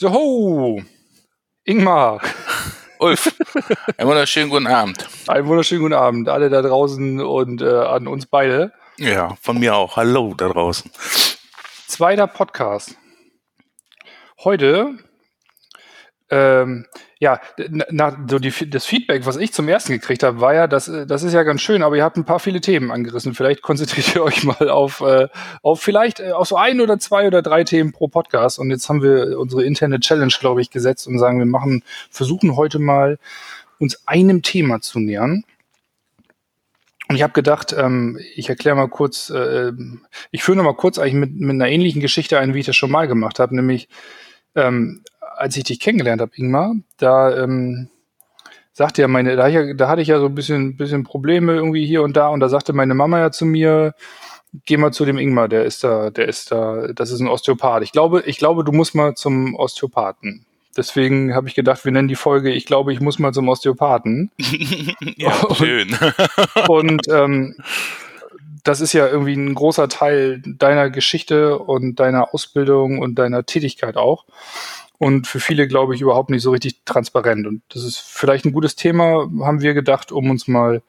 So, ho! Ingmar! Ulf, einen wunderschönen guten Abend. Einen wunderschönen guten Abend, alle da draußen und äh, an uns beide. Ja, von mir auch. Hallo da draußen. Zweiter Podcast. Heute ähm, ja, na, so die, das Feedback, was ich zum ersten gekriegt habe, war ja, das, äh, das ist ja ganz schön, aber ihr habt ein paar viele Themen angerissen. Vielleicht konzentriert ihr euch mal auf, äh, auf vielleicht äh, auf so ein oder zwei oder drei Themen pro Podcast. Und jetzt haben wir unsere interne Challenge, glaube ich, gesetzt und sagen, wir machen, versuchen heute mal uns einem Thema zu nähern. Und ich habe gedacht, ähm, ich erkläre mal kurz, äh, ich führe noch mal kurz eigentlich mit, mit einer ähnlichen Geschichte ein, wie ich das schon mal gemacht habe, nämlich ähm, als ich dich kennengelernt habe, Ingmar, da ähm, sagte ja meine, da, da hatte ich ja so ein bisschen, bisschen Probleme irgendwie hier und da und da sagte meine Mama ja zu mir, geh mal zu dem Ingmar, der ist da, der ist da, das ist ein Osteopath. Ich glaube, ich glaube, du musst mal zum Osteopathen. Deswegen habe ich gedacht, wir nennen die Folge, ich glaube, ich muss mal zum Osteopathen. ja, schön. und ähm, das ist ja irgendwie ein großer Teil deiner Geschichte und deiner Ausbildung und deiner Tätigkeit auch und für viele, glaube ich, überhaupt nicht so richtig transparent. Und das ist vielleicht ein gutes Thema, haben wir gedacht, um uns mal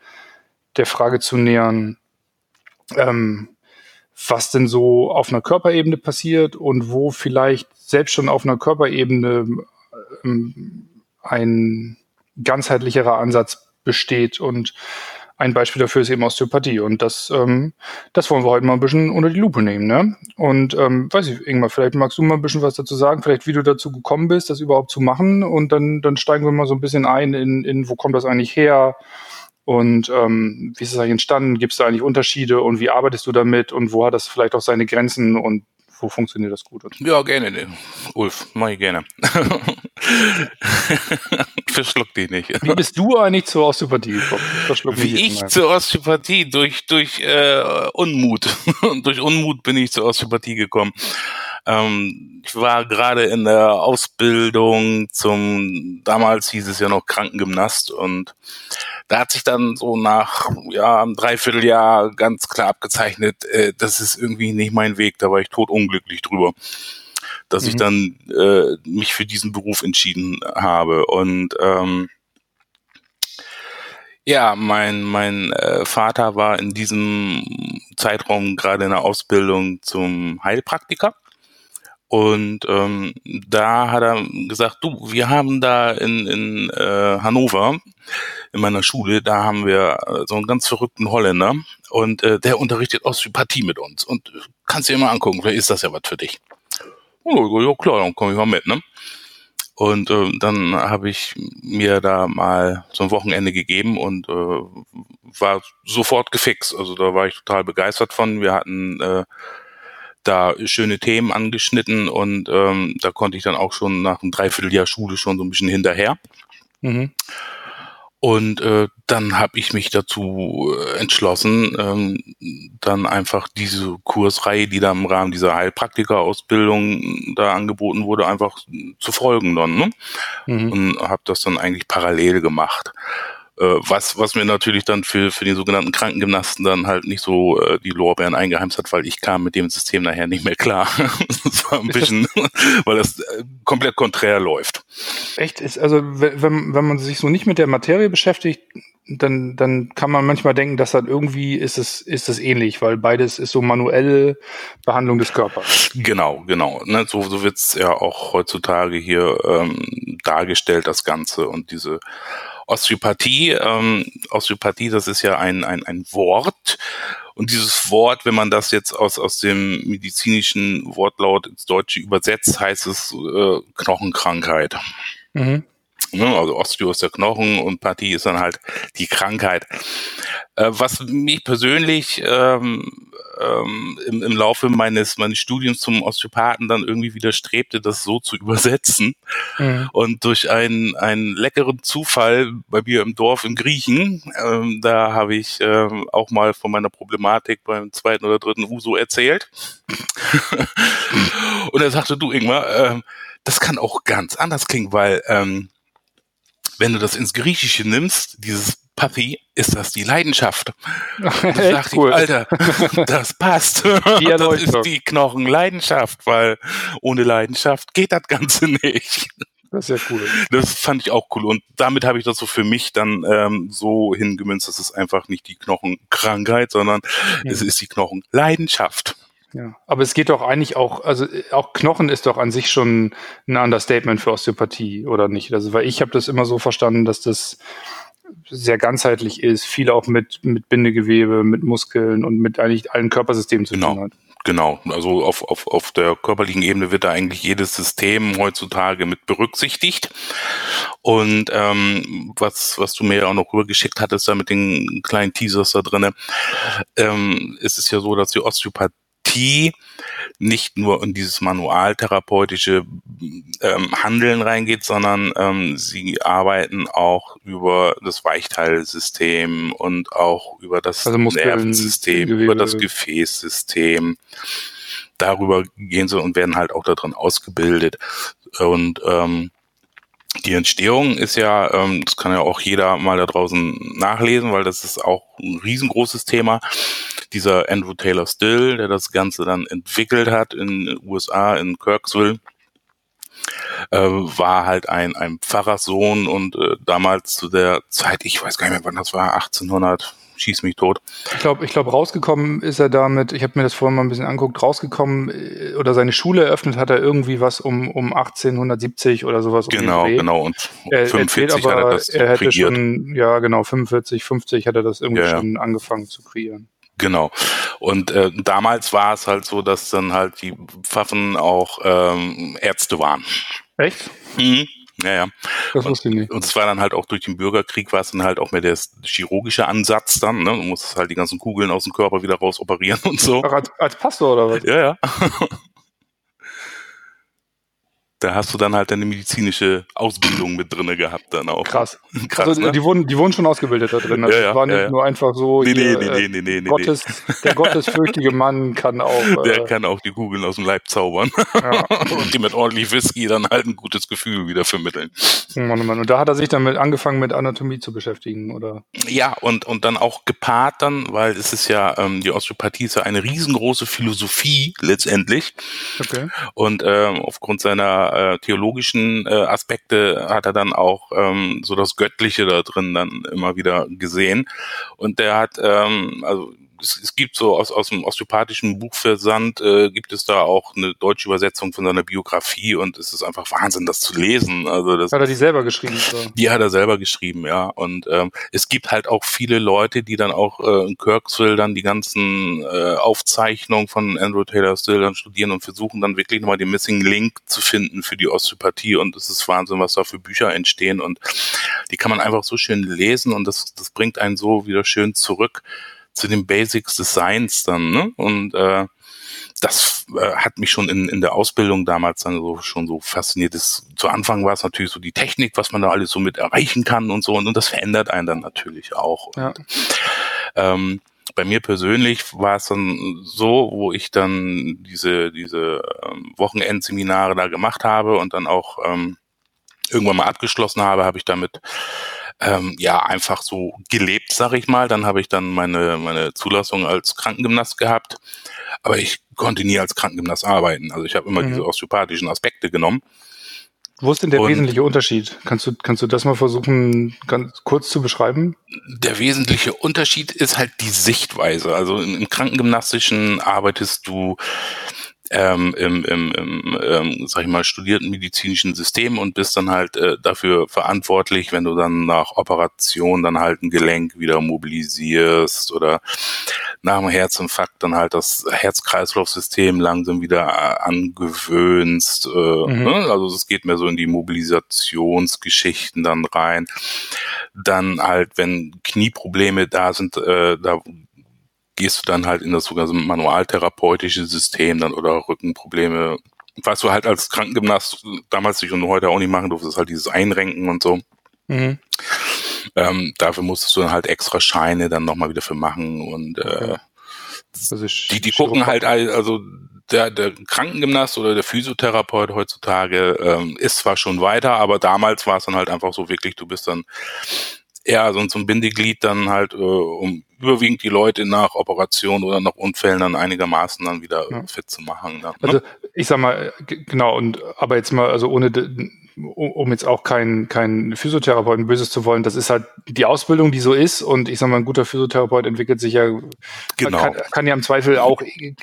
der Frage zu nähern, ähm, was denn so auf einer Körperebene passiert und wo vielleicht selbst schon auf einer Körperebene ähm, ein ganzheitlicherer Ansatz besteht und ein Beispiel dafür ist eben Osteopathie. Und das, ähm, das wollen wir heute mal ein bisschen unter die Lupe nehmen. Ne? Und ähm, weiß ich, Ingmar, vielleicht magst du mal ein bisschen was dazu sagen, vielleicht wie du dazu gekommen bist, das überhaupt zu machen. Und dann, dann steigen wir mal so ein bisschen ein in, in wo kommt das eigentlich her? Und ähm, wie ist es eigentlich entstanden? Gibt es da eigentlich Unterschiede und wie arbeitest du damit und wo hat das vielleicht auch seine Grenzen und wo funktioniert das gut? Ja, gerne, Ulf, mach ich gerne. Verschluck dich nicht. Wie bist du eigentlich zur Osteopathie gekommen? Wie ich zur Osteopathie? Durch, durch äh, Unmut. durch Unmut bin ich zur Osteopathie gekommen. Ähm, ich war gerade in der Ausbildung zum, damals hieß es ja noch Krankengymnast und da hat sich dann so nach ja, einem Dreivierteljahr ganz klar abgezeichnet, äh, das ist irgendwie nicht mein Weg, da war ich tot unglücklich drüber dass mhm. ich dann äh, mich für diesen Beruf entschieden habe. Und ähm, ja, mein, mein äh, Vater war in diesem Zeitraum gerade in der Ausbildung zum Heilpraktiker. Und ähm, da hat er gesagt, du, wir haben da in, in äh, Hannover, in meiner Schule, da haben wir äh, so einen ganz verrückten Holländer und äh, der unterrichtet Osteopathie mit uns. Und äh, kannst dir mal angucken, vielleicht ist das ja was für dich. Oh, ja klar, dann komme ich mal mit, ne? Und äh, dann habe ich mir da mal so ein Wochenende gegeben und äh, war sofort gefixt. Also da war ich total begeistert von. Wir hatten äh, da schöne Themen angeschnitten und ähm, da konnte ich dann auch schon nach einem Dreivierteljahr Schule schon so ein bisschen hinterher. Mhm. Und äh, dann habe ich mich dazu äh, entschlossen, ähm, dann einfach diese Kursreihe, die da im Rahmen dieser Heilpraktika-Ausbildung da angeboten wurde, einfach zu folgen dann. Ne? Mhm. Und habe das dann eigentlich parallel gemacht. Äh, was, was mir natürlich dann für, für den sogenannten Krankengymnasten dann halt nicht so äh, die Lorbeeren eingeheimst hat, weil ich kam mit dem System nachher nicht mehr klar. das war ein bisschen, weil das äh, komplett konträr läuft. Echt? Ist, also wenn, wenn man sich so nicht mit der Materie beschäftigt, dann, dann kann man manchmal denken, dass dann irgendwie ist es, ist es ähnlich, weil beides ist so manuelle Behandlung des Körpers. Genau, genau. Ne, so so wird's ja auch heutzutage hier ähm, dargestellt, das Ganze und diese Osteopathie, ähm, Osteopathie, das ist ja ein, ein, ein Wort. Und dieses Wort, wenn man das jetzt aus, aus dem medizinischen Wortlaut ins Deutsche übersetzt, heißt es äh, Knochenkrankheit. Mhm. Ne, also Osteo ist der Knochen und Pathie ist dann halt die Krankheit. Äh, was mich persönlich ähm, ähm, im, im Laufe meines, meines Studiums zum Osteopathen dann irgendwie widerstrebte, das so zu übersetzen. Mhm. Und durch einen, einen leckeren Zufall bei mir im Dorf in Griechen, ähm, da habe ich ähm, auch mal von meiner Problematik beim zweiten oder dritten Uso erzählt. und er sagte, du Ingmar, ähm, das kann auch ganz anders klingen, weil ähm, wenn du das ins Griechische nimmst, dieses Papi, ist das die Leidenschaft? Da dachte cool. ich, Alter, das passt. Die das ist die Knochenleidenschaft, weil ohne Leidenschaft geht das Ganze nicht. Das ist ja cool. Das fand ich auch cool. Und damit habe ich das so für mich dann ähm, so hingemünzt, dass es einfach nicht die Knochenkrankheit, sondern mhm. es ist die Knochenleidenschaft. Ja, aber es geht doch eigentlich auch, also auch Knochen ist doch an sich schon ein Understatement für Osteopathie, oder nicht? Also, weil ich habe das immer so verstanden, dass das sehr ganzheitlich ist, viel auch mit, mit Bindegewebe, mit Muskeln und mit eigentlich allen Körpersystemen zu genau. tun hat. Genau, also auf, auf, auf der körperlichen Ebene wird da eigentlich jedes System heutzutage mit berücksichtigt. Und ähm, was, was du mir ja auch noch rübergeschickt hattest, da mit den kleinen Teasers da drinnen, ähm, ist es ja so, dass die Osteopathie Therapie nicht nur in dieses manualtherapeutische ähm, Handeln reingeht, sondern ähm, sie arbeiten auch über das Weichteilsystem und auch über das also Nervensystem, Gewebe. über das Gefäßsystem. Darüber gehen sie und werden halt auch darin ausgebildet. Und ähm, die Entstehung ist ja, ähm, das kann ja auch jeder mal da draußen nachlesen, weil das ist auch ein riesengroßes Thema. Dieser Andrew Taylor Still, der das Ganze dann entwickelt hat in den USA, in Kirksville, äh, war halt ein, ein Pfarrerssohn und äh, damals zu der Zeit, ich weiß gar nicht mehr, wann das war, 1800, schieß mich tot. Ich glaube, ich glaube, rausgekommen ist er damit, ich habe mir das vorhin mal ein bisschen anguckt, rausgekommen äh, oder seine Schule eröffnet hat er irgendwie was um, um 1870 oder sowas. Genau, um genau. Und er, 45 aber, hat er das er hätte kreiert. schon, ja genau, 45, 50 hat er das irgendwie ja, schon angefangen zu kreieren. Genau. Und äh, damals war es halt so, dass dann halt die Pfaffen auch ähm, Ärzte waren. Echt? Mhm. Ja, ja. Das wusste ich nicht. Und es war dann halt auch durch den Bürgerkrieg war es dann halt auch mehr der chirurgische Ansatz dann, ne? Du musst halt die ganzen Kugeln aus dem Körper wieder raus operieren und so. Ach, als, als Pastor oder was? Ja, ja. Da hast du dann halt deine medizinische Ausbildung mit drinne gehabt dann auch. Krass. Krass also, ne? die, wurden, die wurden schon ausgebildet da drin. Das ja, ja, war nicht ja, nur einfach so, nee, hier, nee, nee, nee, nee, Gottes, nee. der gottesfürchtige Mann kann auch. Der äh, kann auch die Kugeln aus dem Leib zaubern. Und die mit ordentlich Whisky dann halt ein gutes Gefühl wieder vermitteln. Mann, oh Mann. Und da hat er sich dann mit angefangen mit Anatomie zu beschäftigen, oder? Ja, und, und dann auch gepaart dann, weil es ist ja, ähm, die Osteopathie ist ja eine riesengroße Philosophie letztendlich. Okay. Und ähm, aufgrund seiner äh, theologischen äh, Aspekte hat er dann auch ähm, so das Göttliche da drin dann immer wieder gesehen. Und der hat, ähm, also es, es gibt so aus, aus dem osteopathischen Buchversand, äh, gibt es da auch eine deutsche Übersetzung von seiner Biografie und es ist einfach Wahnsinn, das zu lesen. Also das, hat er die selber geschrieben? So. Die hat er selber geschrieben, ja. Und ähm, es gibt halt auch viele Leute, die dann auch äh, in Kirksville dann die ganzen äh, Aufzeichnungen von Andrew Taylor Still dann studieren und versuchen dann wirklich nochmal den Missing Link zu finden für die Osteopathie und es ist Wahnsinn, was da für Bücher entstehen und die kann man einfach so schön lesen und das, das bringt einen so wieder schön zurück zu den Basics des Seins dann, ne? Und äh, das äh, hat mich schon in, in der Ausbildung damals dann so schon so fasziniert. Das, zu Anfang war es natürlich so die Technik, was man da alles so mit erreichen kann und so, und, und das verändert einen dann natürlich auch. Ja. Und, ähm, bei mir persönlich war es dann so, wo ich dann diese, diese ähm, Wochenendseminare da gemacht habe und dann auch ähm, irgendwann mal abgeschlossen habe, habe ich damit ähm, ja einfach so gelebt, sag ich mal. Dann habe ich dann meine, meine Zulassung als Krankengymnast gehabt, aber ich konnte nie als Krankengymnast arbeiten. Also ich habe immer mhm. diese osteopathischen Aspekte genommen. Wo ist denn der Und wesentliche Unterschied? Kannst du, kannst du das mal versuchen, ganz kurz zu beschreiben? Der wesentliche Unterschied ist halt die Sichtweise. Also im Krankengymnastischen arbeitest du ähm, im, im, im ähm, sag ich mal, studierten medizinischen System und bist dann halt äh, dafür verantwortlich, wenn du dann nach Operation dann halt ein Gelenk wieder mobilisierst oder nach dem Herzinfarkt dann halt das Herz-Kreislauf-System langsam wieder äh, angewöhnst. Äh, mhm. ne? Also es geht mehr so in die Mobilisationsgeschichten dann rein. Dann halt, wenn Knieprobleme da sind, äh, da gehst du dann halt in das sogenannte manualtherapeutische System dann oder Rückenprobleme. Was du halt als Krankengymnast damals nicht und heute auch nicht machen durftest, halt dieses Einrenken und so. Mhm. Ähm, dafür musstest du dann halt extra Scheine dann nochmal wieder für machen und äh, also die, die gucken halt, also der, der Krankengymnast oder der Physiotherapeut heutzutage ähm, ist zwar schon weiter, aber damals war es dann halt einfach so wirklich, du bist dann eher so, so ein Bindeglied dann halt, äh, um überwiegend die Leute nach Operationen oder nach Unfällen dann einigermaßen dann wieder ja. fit zu machen. Dann, ne? Also ich sag mal, genau, und aber jetzt mal, also ohne um jetzt auch kein, kein Physiotherapeuten Böses zu wollen, das ist halt die Ausbildung, die so ist. Und ich sag mal, ein guter Physiotherapeut entwickelt sich ja, genau. kann, kann ja im Zweifel auch äh,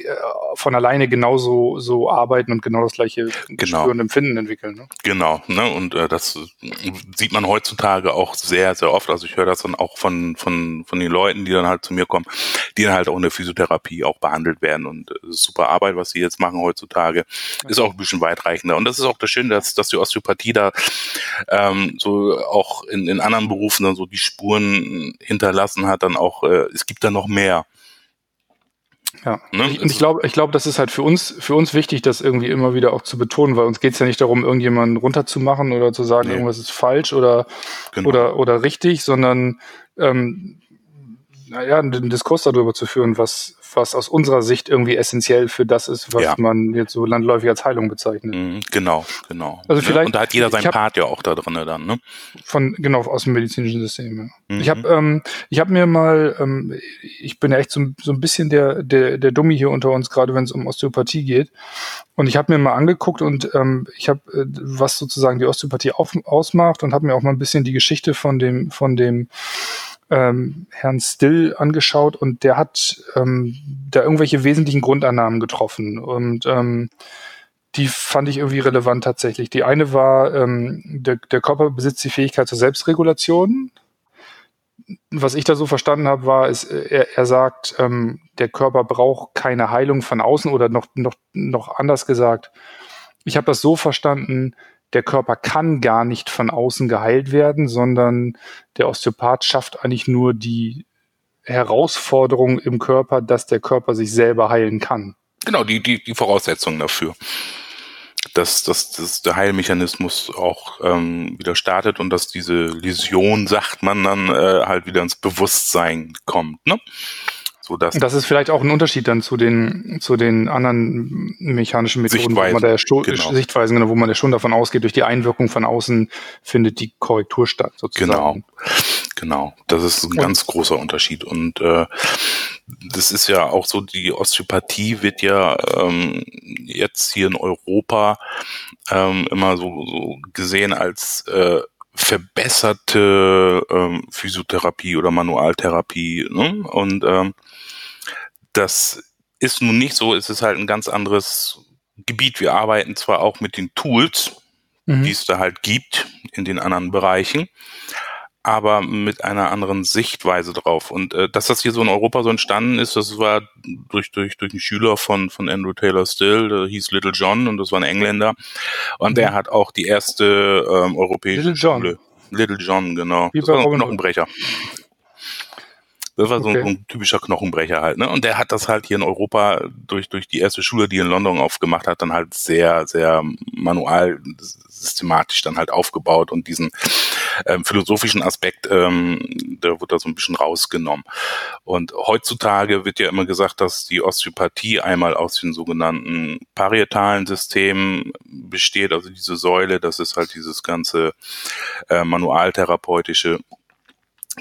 von alleine genauso so arbeiten und genau das gleiche genau. Spür und Empfinden entwickeln. Ne? Genau, ne? Und äh, das sieht man heutzutage auch sehr, sehr oft. Also ich höre das dann auch von, von, von den Leuten, die dann halt zu mir kommen, die dann halt auch in der Physiotherapie auch behandelt werden. Und äh, super Arbeit, was sie jetzt machen heutzutage, ist auch ein bisschen weitreichender. Und das ist auch das Schöne, dass, dass die Osteopathie Demokratie da ähm, so auch in, in anderen Berufen dann so die Spuren hinterlassen hat, dann auch, äh, es gibt da noch mehr. Ja, ne? und ich glaube, ich glaube, das ist halt für uns, für uns wichtig, das irgendwie immer wieder auch zu betonen, weil uns geht es ja nicht darum, irgendjemanden runterzumachen oder zu sagen, nee. irgendwas ist falsch oder, genau. oder, oder richtig, sondern ähm, naja, einen Diskurs darüber zu führen, was, was aus unserer Sicht irgendwie essentiell für das ist, was ja. man jetzt so landläufig als Heilung bezeichnet. Mhm, genau, genau. Also vielleicht, Und da hat jeder seinen Part ja auch da drin dann, ne? Von, genau, aus dem medizinischen System, ja. Mhm. Ich habe ähm, ich hab mir mal, ähm, ich bin ja echt so, so ein bisschen der, der, der Dummi hier unter uns, gerade wenn es um Osteopathie geht. Und ich habe mir mal angeguckt und ähm, ich habe, äh, was sozusagen die Osteopathie auf, ausmacht und habe mir auch mal ein bisschen die Geschichte von dem, von dem ähm, Herrn Still angeschaut und der hat ähm, da irgendwelche wesentlichen Grundannahmen getroffen. Und ähm, die fand ich irgendwie relevant tatsächlich. Die eine war, ähm, der, der Körper besitzt die Fähigkeit zur Selbstregulation. Was ich da so verstanden habe, war, ist, er, er sagt, ähm, der Körper braucht keine Heilung von außen oder noch, noch, noch anders gesagt. Ich habe das so verstanden, der Körper kann gar nicht von außen geheilt werden, sondern der Osteopath schafft eigentlich nur die Herausforderung im Körper, dass der Körper sich selber heilen kann. Genau, die, die, die Voraussetzungen dafür. Dass, dass, dass der Heilmechanismus auch ähm, wieder startet und dass diese Läsion, sagt man dann, äh, halt wieder ins Bewusstsein kommt. Ne? So dass das ist vielleicht auch ein Unterschied dann zu den, zu den anderen mechanischen Methoden, wo man da schon, genau. Sichtweisen, genau, wo man ja schon davon ausgeht, durch die Einwirkung von außen findet die Korrektur statt, sozusagen. Genau. Genau, das ist ein ganz großer Unterschied. Und äh, das ist ja auch so, die Osteopathie wird ja ähm, jetzt hier in Europa ähm, immer so, so gesehen als äh, verbesserte ähm, Physiotherapie oder Manualtherapie. Ne? Und ähm, das ist nun nicht so, es ist halt ein ganz anderes Gebiet. Wir arbeiten zwar auch mit den Tools, mhm. die es da halt gibt in den anderen Bereichen, aber mit einer anderen Sichtweise drauf. Und äh, dass das hier so in Europa so entstanden ist, das war durch, durch, durch einen Schüler von, von Andrew Taylor Still, der hieß Little John und das war ein Engländer. Und mhm. der hat auch die erste ähm, europäische Little John. Schule. Little John, genau. Wie das war ein Knochenbrecher. Das war so, okay. ein, typischer Knochenbrecher halt, ne? Und der hat das halt hier in Europa durch, durch die erste Schule, die in London aufgemacht hat, dann halt sehr, sehr manual, systematisch dann halt aufgebaut und diesen ähm, philosophischen Aspekt, ähm, der wird da so ein bisschen rausgenommen. Und heutzutage wird ja immer gesagt, dass die Osteopathie einmal aus den sogenannten parietalen Systemen besteht, also diese Säule, das ist halt dieses ganze äh, manualtherapeutische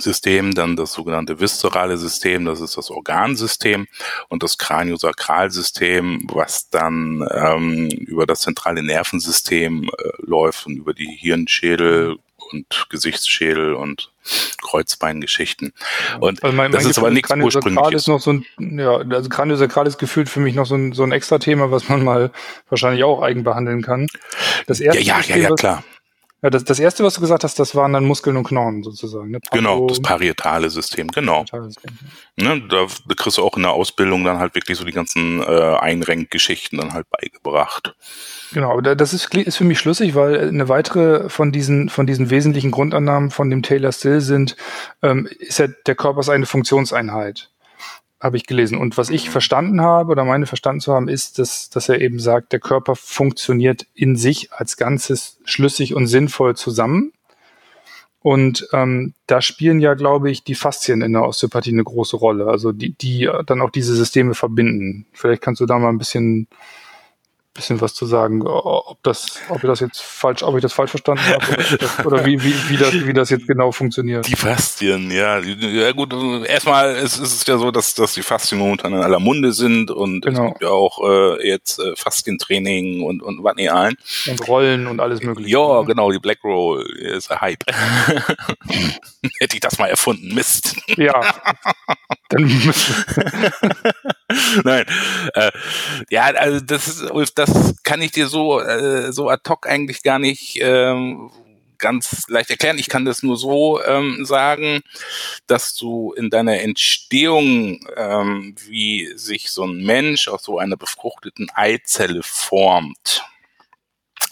System, dann das sogenannte viszerale System, das ist das Organsystem und das Kraniosakralsystem, was dann ähm, über das zentrale Nervensystem äh, läuft und über die Hirnschädel und Gesichtsschädel und Kreuzbeingeschichten. Und also mein, das mein ist aber nichts ursprüngliches. Ist noch so ein, ja, also Kraniosakral ist gefühlt für mich noch so ein, so ein extra Thema, was man mal wahrscheinlich auch eigen behandeln kann. Das erste ja, ja, System, ja, ja, klar. Ja, das, das erste, was du gesagt hast, das waren dann Muskeln und Knochen sozusagen. Ne? genau, das parietale System, genau. System, ja. ne, da, da kriegst du auch in der Ausbildung dann halt wirklich so die ganzen äh, Einrenkgeschichten dann halt beigebracht. Genau, aber das ist, ist für mich schlüssig, weil eine weitere von diesen, von diesen wesentlichen Grundannahmen von dem Taylor Still sind, ähm, ist ja, der Körper ist eine Funktionseinheit habe ich gelesen. Und was ich verstanden habe oder meine verstanden zu haben, ist, dass, dass er eben sagt, der Körper funktioniert in sich als Ganzes schlüssig und sinnvoll zusammen. Und ähm, da spielen ja, glaube ich, die Faszien in der Osteopathie eine große Rolle, also die, die dann auch diese Systeme verbinden. Vielleicht kannst du da mal ein bisschen bisschen was zu sagen, ob das, ob ich das jetzt falsch, ob ich das falsch verstanden habe oder, oder wie, wie, wie, das, wie das jetzt genau funktioniert. Die Faszien, ja. Ja gut, erstmal ist, ist es ja so, dass, dass die Faszien momentan in aller Munde sind und genau. es gibt ja auch äh, jetzt äh, Faszientraining und, und was nicht ein. Und Rollen und alles mögliche. Ja, genau, die Black Roll ist ein Hype. Hätte ich das mal erfunden, Mist. Ja. Dann Nein. Äh, ja, also das ist, das kann ich dir so, äh, so ad hoc eigentlich gar nicht ähm, ganz leicht erklären. Ich kann das nur so ähm, sagen, dass du in deiner Entstehung, ähm, wie sich so ein Mensch aus so einer befruchteten Eizelle formt,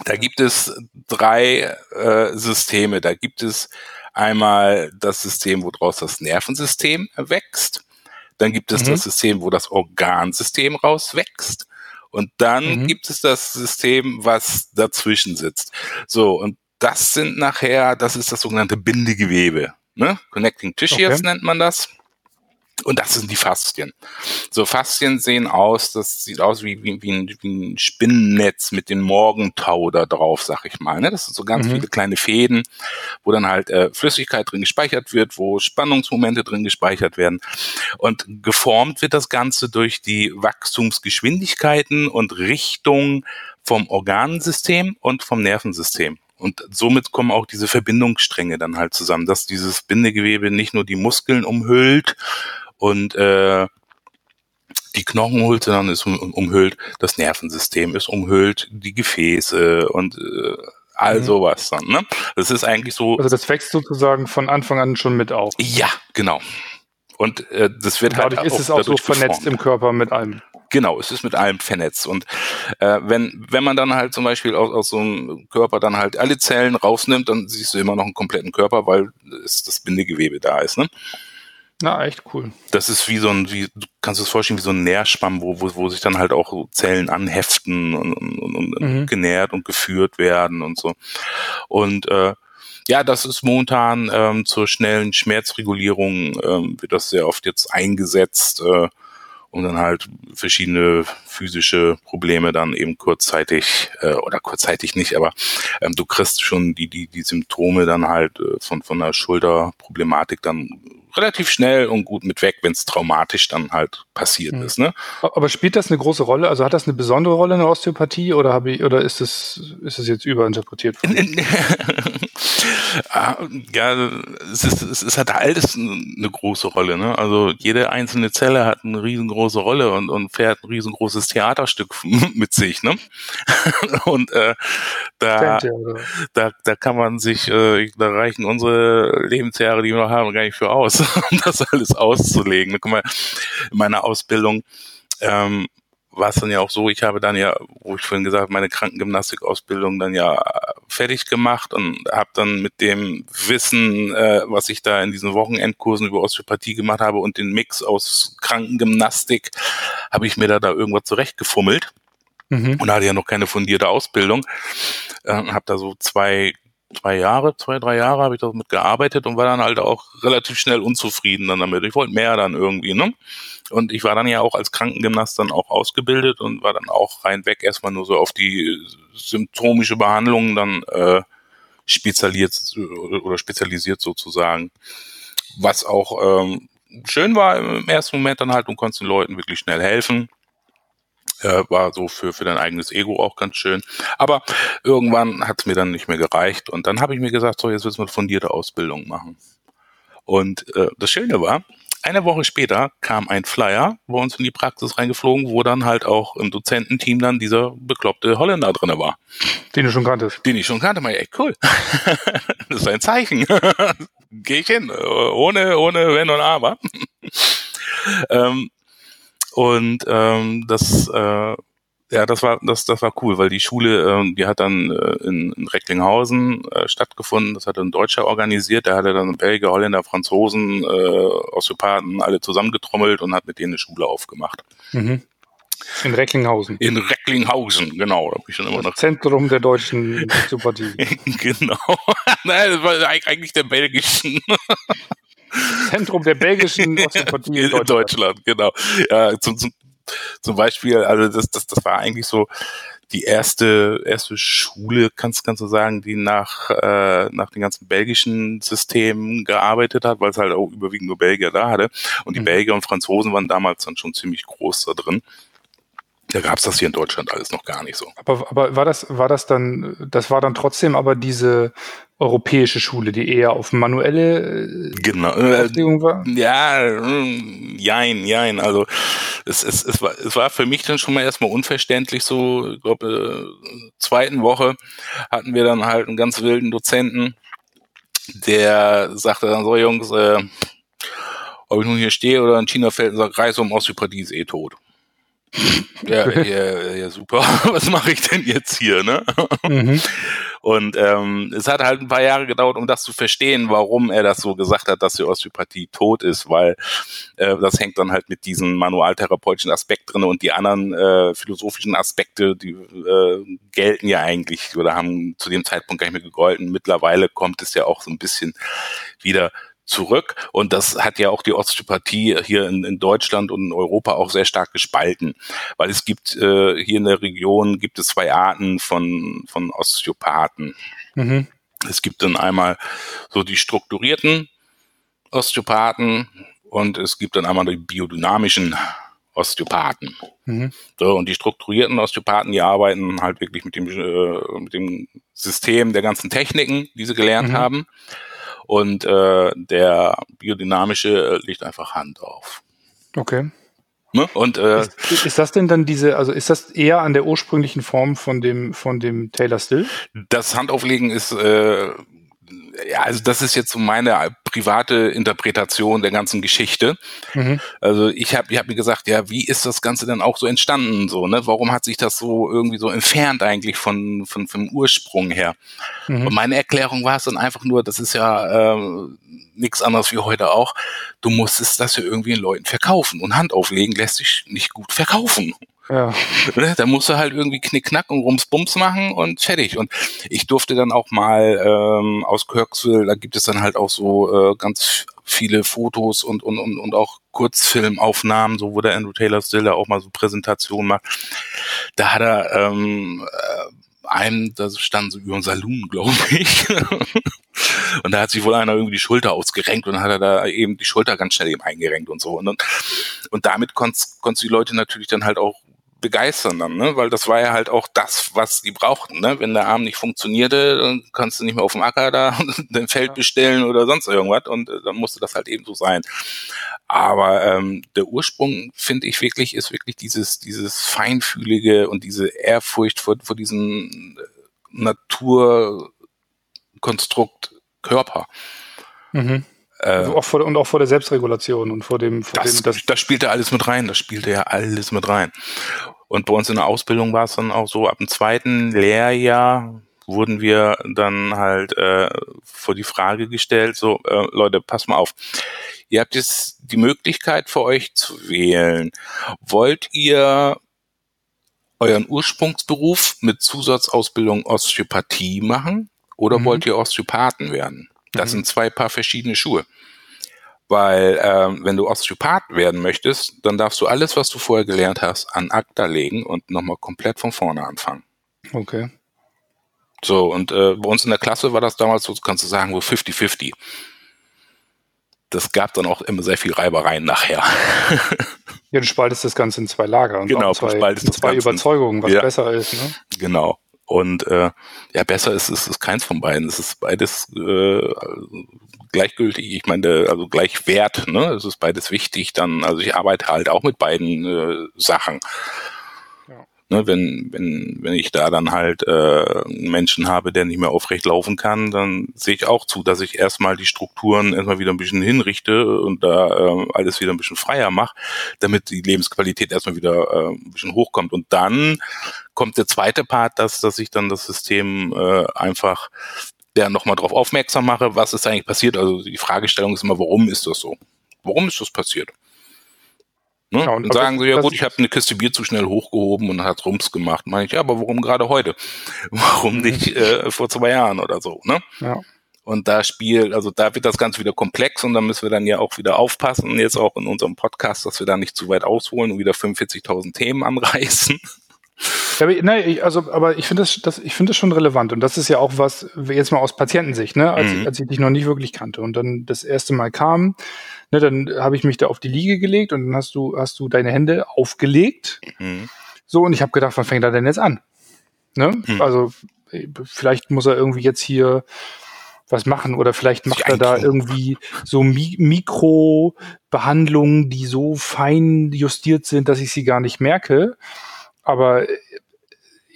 da gibt es drei äh, Systeme. Da gibt es einmal das System, woraus das Nervensystem wächst. Dann gibt es mhm. das System, wo das Organsystem rauswächst. Und dann mhm. gibt es das System, was dazwischen sitzt. So, und das sind nachher, das ist das sogenannte Bindegewebe. Ne? Connecting Tissues okay. nennt man das. Und das sind die Faszien. So Faszien sehen aus, das sieht aus wie, wie, wie, ein, wie ein Spinnennetz mit den Morgentau da drauf, sag ich mal. Ne? Das sind so ganz mhm. viele kleine Fäden, wo dann halt äh, Flüssigkeit drin gespeichert wird, wo Spannungsmomente drin gespeichert werden. Und geformt wird das Ganze durch die Wachstumsgeschwindigkeiten und Richtung vom Organsystem und vom Nervensystem. Und somit kommen auch diese Verbindungsstränge dann halt zusammen, dass dieses Bindegewebe nicht nur die Muskeln umhüllt und äh, die Knochenhülse dann ist um, umhüllt, das Nervensystem ist umhüllt, die Gefäße und äh, all mhm. sowas dann. Ne? Das ist eigentlich so. Also das wächst sozusagen von Anfang an schon mit auf. Ja, genau. Und äh, das wird und dadurch halt ist es auch so vernetzt geformt. im Körper mit allem. Genau, es ist mit allem vernetzt. Und äh, wenn, wenn man dann halt zum Beispiel aus, aus so einem Körper dann halt alle Zellen rausnimmt, dann siehst du immer noch einen kompletten Körper, weil es das Bindegewebe da ist. Ne? Na, echt cool. Das ist wie so ein, wie, du kannst es vorstellen, wie so ein Nährschwamm, wo, wo, wo sich dann halt auch Zellen anheften und, und, und mhm. genährt und geführt werden und so. Und äh, ja, das ist momentan ähm, zur schnellen Schmerzregulierung, ähm, wird das sehr oft jetzt eingesetzt. Äh, um dann halt verschiedene physische Probleme dann eben kurzzeitig äh, oder kurzzeitig nicht, aber ähm, du kriegst schon die die die Symptome dann halt äh, von von der Schulterproblematik dann relativ schnell und gut mit weg, wenn es traumatisch dann halt passiert mhm. ist. Ne? Aber spielt das eine große Rolle? Also hat das eine besondere Rolle in der Osteopathie oder habe ich oder ist es ist es jetzt überinterpretiert? Ah, ja, es ist, es ist halt alles eine große Rolle. Ne? Also jede einzelne Zelle hat eine riesengroße Rolle und, und fährt ein riesengroßes Theaterstück mit sich. Ne? und äh, da, da, da kann man sich, äh, da reichen unsere Lebensjahre, die wir noch haben, gar nicht für aus, um das alles auszulegen. Guck mal, in meiner Ausbildung ähm, war es dann ja auch so, ich habe dann ja, wo ich vorhin gesagt habe, meine Krankengymnastikausbildung dann ja fertig gemacht und habe dann mit dem Wissen, äh, was ich da in diesen Wochenendkursen über Osteopathie gemacht habe und den Mix aus Krankengymnastik, habe ich mir da, da irgendwas zurechtgefummelt mhm. und hatte ja noch keine fundierte Ausbildung. Äh, habe da so zwei zwei Jahre, zwei, drei Jahre habe ich damit gearbeitet und war dann halt auch relativ schnell unzufrieden dann damit. Ich wollte mehr dann irgendwie, ne? Und ich war dann ja auch als Krankengymnast dann auch ausgebildet und war dann auch reinweg erstmal nur so auf die symptomische Behandlung dann äh, spezialisiert oder spezialisiert sozusagen. Was auch ähm, schön war im ersten Moment dann halt, du konntest den Leuten wirklich schnell helfen äh, war so für, für dein eigenes Ego auch ganz schön. Aber irgendwann hat es mir dann nicht mehr gereicht und dann habe ich mir gesagt, so jetzt willst du eine fundierte Ausbildung machen. Und äh, das Schöne war, eine Woche später kam ein Flyer bei uns in die Praxis reingeflogen, wo dann halt auch im Dozententeam dann dieser bekloppte Holländer drinne war. Den du schon kanntest. Den ich schon kannte. Mal, ey, cool. das ist ein Zeichen. Gehe ich hin. Ohne, ohne Wenn und Aber. ähm, und ähm, das, äh, ja, das war das, das war cool, weil die Schule, äh, die hat dann äh, in, in Recklinghausen äh, stattgefunden. Das hat ein Deutscher organisiert. Der hatte dann Belgier, Holländer, Franzosen, äh, Osteopathen alle zusammengetrommelt und hat mit denen eine Schule aufgemacht. Mhm. In Recklinghausen. In Recklinghausen, genau. Da ich schon immer noch. Zentrum der deutschen Osteopathie. genau. Nein, das war eigentlich der belgischen. Zentrum der belgischen Osteopathie in Deutschland. Deutschland genau. Ja, zum, zum, zum Beispiel, also das, das, das war eigentlich so, die erste erste Schule, kannst kannst du sagen, die nach äh, nach den ganzen belgischen Systemen gearbeitet hat, weil es halt auch überwiegend nur Belgier da hatte und die mhm. Belgier und Franzosen waren damals dann schon ziemlich groß da drin. Da gab es das hier in Deutschland alles noch gar nicht so. Aber, aber war das, war das dann, das war dann trotzdem aber diese europäische Schule, die eher auf manuelle äh, genau. Auslegung war? Ja, hm, jein, jein. Also es, es, es, war, es war für mich dann schon mal erstmal unverständlich so, ich glaube, äh, zweiten Woche hatten wir dann halt einen ganz wilden Dozenten, der sagte dann so, Jungs, äh, ob ich nun hier stehe oder in China fällt und sage, Reise um Osteopathie ist eh tot. Ja, ja, ja, super. Was mache ich denn jetzt hier, ne? Mhm. Und ähm, es hat halt ein paar Jahre gedauert, um das zu verstehen, warum er das so gesagt hat, dass die Osteopathie tot ist, weil äh, das hängt dann halt mit diesem manualtherapeutischen Aspekt drin und die anderen äh, philosophischen Aspekte, die äh, gelten ja eigentlich oder haben zu dem Zeitpunkt gar nicht mehr gegolten. Mittlerweile kommt es ja auch so ein bisschen wieder zurück. Und das hat ja auch die Osteopathie hier in, in Deutschland und in Europa auch sehr stark gespalten, weil es gibt äh, hier in der Region gibt es zwei Arten von, von Osteopathen. Mhm. Es gibt dann einmal so die strukturierten Osteopathen und es gibt dann einmal die biodynamischen Osteopathen. Mhm. So, und die strukturierten Osteopathen, die arbeiten halt wirklich mit dem, äh, mit dem System der ganzen Techniken, die sie gelernt mhm. haben und äh, der biodynamische legt einfach Hand auf. Okay. Ne? Und äh, ist, ist, das denn dann diese, also ist das eher an der ursprünglichen Form von dem von dem Taylor Still? Das Handauflegen ist äh, ja, also das ist jetzt so meine private Interpretation der ganzen Geschichte. Mhm. Also ich habe ich hab mir gesagt, ja, wie ist das Ganze denn auch so entstanden? So, ne? Warum hat sich das so irgendwie so entfernt eigentlich von, von vom Ursprung her? Mhm. Und meine Erklärung war es dann einfach nur, das ist ja äh, nichts anderes wie heute auch. Du musstest das ja irgendwie den Leuten verkaufen und Hand auflegen lässt sich nicht gut verkaufen. Ja. Ne, da musst du halt irgendwie Knickknack und Rumsbums machen und fertig. Und ich durfte dann auch mal ähm, aus Kirksville, da gibt es dann halt auch so äh, ganz viele Fotos und, und, und, und auch Kurzfilmaufnahmen, so wo der Andrew Taylor Still auch mal so Präsentationen macht. Da hat er ähm, äh, einem, da stand so über ein Saloon, glaube ich. und da hat sich wohl einer irgendwie die Schulter ausgerenkt und hat er da eben die Schulter ganz schnell eben eingerenkt und so. Und, und damit konntest du die Leute natürlich dann halt auch begeistern dann, ne? weil das war ja halt auch das, was die brauchten. Ne? Wenn der Arm nicht funktionierte, dann kannst du nicht mehr auf dem Acker da dein Feld bestellen oder sonst irgendwas und äh, dann musste das halt eben so sein. Aber ähm, der Ursprung, finde ich wirklich, ist wirklich dieses, dieses Feinfühlige und diese Ehrfurcht vor, vor diesem äh, Naturkonstrukt Körper. Mhm. Also auch vor, und auch vor der Selbstregulation und vor dem, vor das, dem das, das spielte alles mit rein, das spielte ja alles mit rein. Und bei uns in der Ausbildung war es dann auch so, ab dem zweiten Lehrjahr wurden wir dann halt äh, vor die Frage gestellt, so äh, Leute, pass mal auf, ihr habt jetzt die Möglichkeit für euch zu wählen. Wollt ihr euren Ursprungsberuf mit Zusatzausbildung Osteopathie machen oder mhm. wollt ihr Osteopathen werden? Das mhm. sind zwei Paar verschiedene Schuhe. Weil ähm, wenn du Osteopath werden möchtest, dann darfst du alles, was du vorher gelernt hast, an Akta legen und nochmal komplett von vorne anfangen. Okay. So, und äh, bei uns in der Klasse war das damals so, kannst du sagen, so 50-50. Das gab dann auch immer sehr viel Reibereien nachher. ja, du spaltest das Ganze in zwei Lager und genau, zwei, du spaltest zwei Ganze Überzeugungen, was ja, besser ist. Ne? Genau. Und äh, ja, besser ist es ist keins von beiden. Es ist beides äh, gleichgültig. Ich meine, also gleich wert. Ne, es ist beides wichtig. Dann, also ich arbeite halt auch mit beiden äh, Sachen. Ne, wenn, wenn, wenn ich da dann halt äh, einen Menschen habe, der nicht mehr aufrecht laufen kann, dann sehe ich auch zu, dass ich erstmal die Strukturen erstmal wieder ein bisschen hinrichte und da äh, alles wieder ein bisschen freier mache, damit die Lebensqualität erstmal wieder äh, ein bisschen hochkommt. Und dann kommt der zweite Part, dass, dass ich dann das System äh, einfach der nochmal darauf aufmerksam mache, was ist eigentlich passiert. Also die Fragestellung ist immer, warum ist das so? Warum ist das passiert? Ne? Ja, und dann sagen sie, ja gut, ich habe eine Kiste Bier zu schnell hochgehoben und hat Rums gemacht. Meine ich, ja, aber warum gerade heute? Warum nicht äh, vor zwei Jahren oder so? Ne? Ja. Und da spielt, also da wird das Ganze wieder komplex und da müssen wir dann ja auch wieder aufpassen, jetzt auch in unserem Podcast, dass wir da nicht zu weit ausholen und wieder 45.000 Themen anreißen. Ja, aber, ne, ich, also, aber ich finde das, das, ich finde das schon relevant. Und das ist ja auch was, jetzt mal aus Patientensicht, ne, als, mhm. als ich dich noch nicht wirklich kannte und dann das erste Mal kam, ne, dann habe ich mich da auf die Liege gelegt und dann hast du, hast du deine Hände aufgelegt. Mhm. So, und ich habe gedacht, wann fängt er denn jetzt an? Ne? Mhm. Also, vielleicht muss er irgendwie jetzt hier was machen oder vielleicht macht er da irgendwie so Mi Mikrobehandlungen, die so fein justiert sind, dass ich sie gar nicht merke. Aber äh,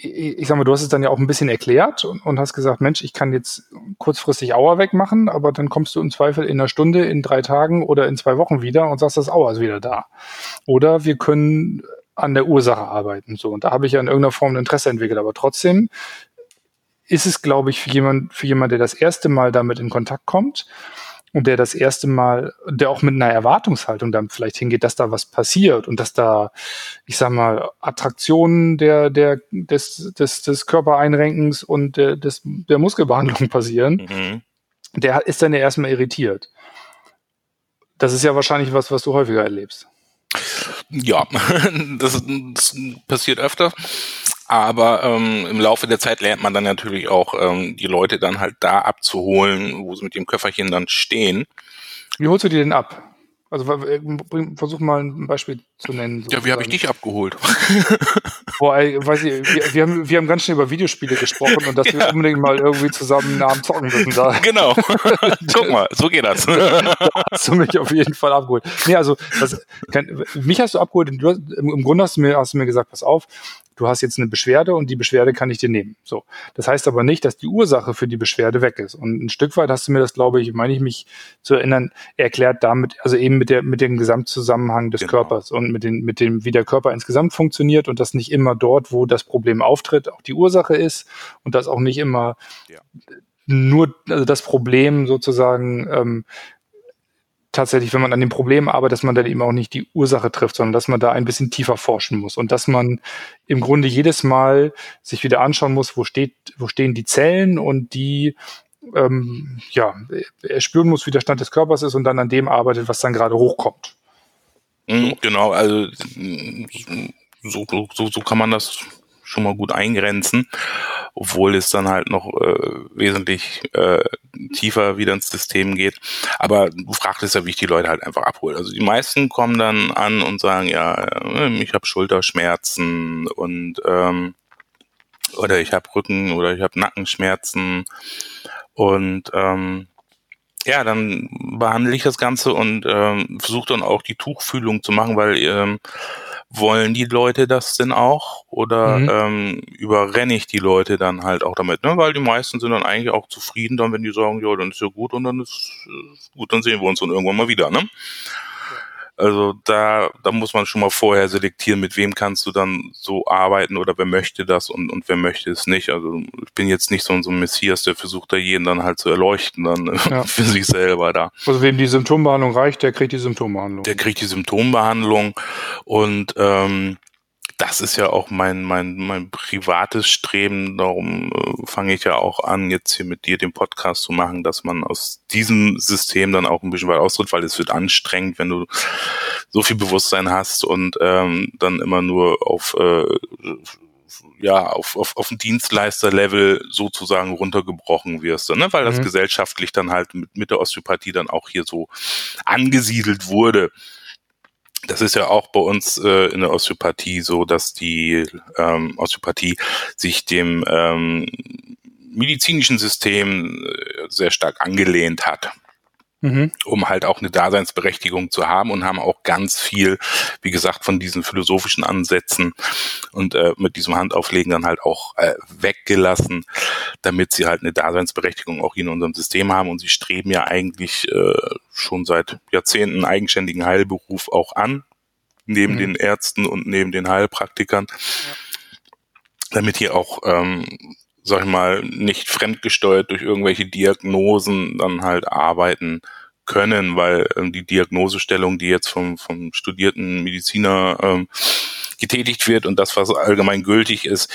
ich sag mal, du hast es dann ja auch ein bisschen erklärt und, und, hast gesagt, Mensch, ich kann jetzt kurzfristig Auer wegmachen, aber dann kommst du im Zweifel in einer Stunde, in drei Tagen oder in zwei Wochen wieder und sagst, das Auer ist wieder da. Oder wir können an der Ursache arbeiten. So, und da habe ich ja in irgendeiner Form ein Interesse entwickelt. Aber trotzdem ist es, glaube ich, für jemand, für jemand, der das erste Mal damit in Kontakt kommt und der das erste Mal, der auch mit einer Erwartungshaltung dann vielleicht hingeht, dass da was passiert und dass da, ich sag mal, Attraktionen der, der, des, des, des Körpereinrenkens und der, des, der Muskelbehandlung passieren, mhm. der ist dann ja erstmal irritiert. Das ist ja wahrscheinlich was, was du häufiger erlebst. Ja, das, das passiert öfter. Aber ähm, im Laufe der Zeit lernt man dann natürlich auch, ähm, die Leute dann halt da abzuholen, wo sie mit dem Köfferchen dann stehen. Wie holst du die denn ab? Also äh, versuch mal ein Beispiel zu nennen. Sozusagen. Ja, wie habe ich dich abgeholt? Boah, ey, weiß ich, wir, wir, haben, wir haben ganz schnell über Videospiele gesprochen und dass ja. wir unbedingt mal irgendwie zusammen einen Abend zocken müssen. Da. Genau. Guck mal, so geht das. da hast du mich auf jeden Fall abgeholt. Nee, also das, mich hast du abgeholt. Du, im, Im Grunde hast du, mir, hast du mir gesagt, pass auf, du hast jetzt eine Beschwerde und die Beschwerde kann ich dir nehmen. So. Das heißt aber nicht, dass die Ursache für die Beschwerde weg ist. Und ein Stück weit hast du mir das, glaube ich, meine ich mich zu erinnern, erklärt damit, also eben mit der, mit dem Gesamtzusammenhang des genau. Körpers und mit den, mit dem, wie der Körper insgesamt funktioniert und das nicht immer dort, wo das Problem auftritt, auch die Ursache ist und das auch nicht immer ja. nur also das Problem sozusagen ähm, tatsächlich, wenn man an dem Problem arbeitet, dass man dann eben auch nicht die Ursache trifft, sondern dass man da ein bisschen tiefer forschen muss und dass man im Grunde jedes Mal sich wieder anschauen muss, wo steht, wo stehen die Zellen und die ähm, ja, spüren muss, wie der Stand des Körpers ist und dann an dem arbeitet, was dann gerade hochkommt. Mhm, genau, also so, so, so kann man das schon mal gut eingrenzen, obwohl es dann halt noch äh, wesentlich äh, tiefer wieder ins System geht. Aber du fragtest ja, wie ich die Leute halt einfach abhole. Also die meisten kommen dann an und sagen, ja, äh, ich habe Schulterschmerzen und ähm, oder ich habe Rücken oder ich habe Nackenschmerzen und ähm, ja, dann behandle ich das Ganze und ähm, versuche dann auch die Tuchfühlung zu machen, weil ähm, wollen die Leute das denn auch oder mhm. ähm, überrenne ich die Leute dann halt auch damit, ne? Weil die meisten sind dann eigentlich auch zufrieden dann, wenn die sagen, ja, dann ist ja gut und dann ist, ist gut, dann sehen wir uns dann irgendwann mal wieder, ne? Also da, da muss man schon mal vorher selektieren, mit wem kannst du dann so arbeiten oder wer möchte das und, und wer möchte es nicht. Also ich bin jetzt nicht so, ein, so ein Messias, der versucht da jeden dann halt zu erleuchten, dann ja. für sich selber da. Also wem die Symptombehandlung reicht, der kriegt die Symptombehandlung. Der kriegt die Symptombehandlung und ähm, das ist ja auch mein, mein, mein privates Streben. Darum äh, fange ich ja auch an, jetzt hier mit dir den Podcast zu machen, dass man aus diesem System dann auch ein bisschen weit austritt, weil es wird anstrengend, wenn du so viel Bewusstsein hast und ähm, dann immer nur auf äh, ja, auf, auf, auf ein Dienstleisterlevel sozusagen runtergebrochen wirst, ne? weil das mhm. gesellschaftlich dann halt mit, mit der Osteopathie dann auch hier so angesiedelt wurde das ist ja auch bei uns äh, in der Osteopathie so, dass die ähm, Osteopathie sich dem ähm, medizinischen System äh, sehr stark angelehnt hat mhm. um halt auch eine Daseinsberechtigung zu haben und haben auch ganz viel, wie gesagt, von diesen philosophischen Ansätzen und äh, mit diesem Handauflegen dann halt auch äh, weggelassen, damit sie halt eine Daseinsberechtigung auch in unserem System haben und sie streben ja eigentlich äh, schon seit Jahrzehnten einen eigenständigen Heilberuf auch an, neben mhm. den Ärzten und neben den Heilpraktikern. Ja damit hier auch ähm, sag ich mal, nicht fremdgesteuert durch irgendwelche Diagnosen dann halt arbeiten können, weil ähm, die Diagnosestellung, die jetzt vom, vom studierten Mediziner ähm, getätigt wird und das, was allgemein gültig ist,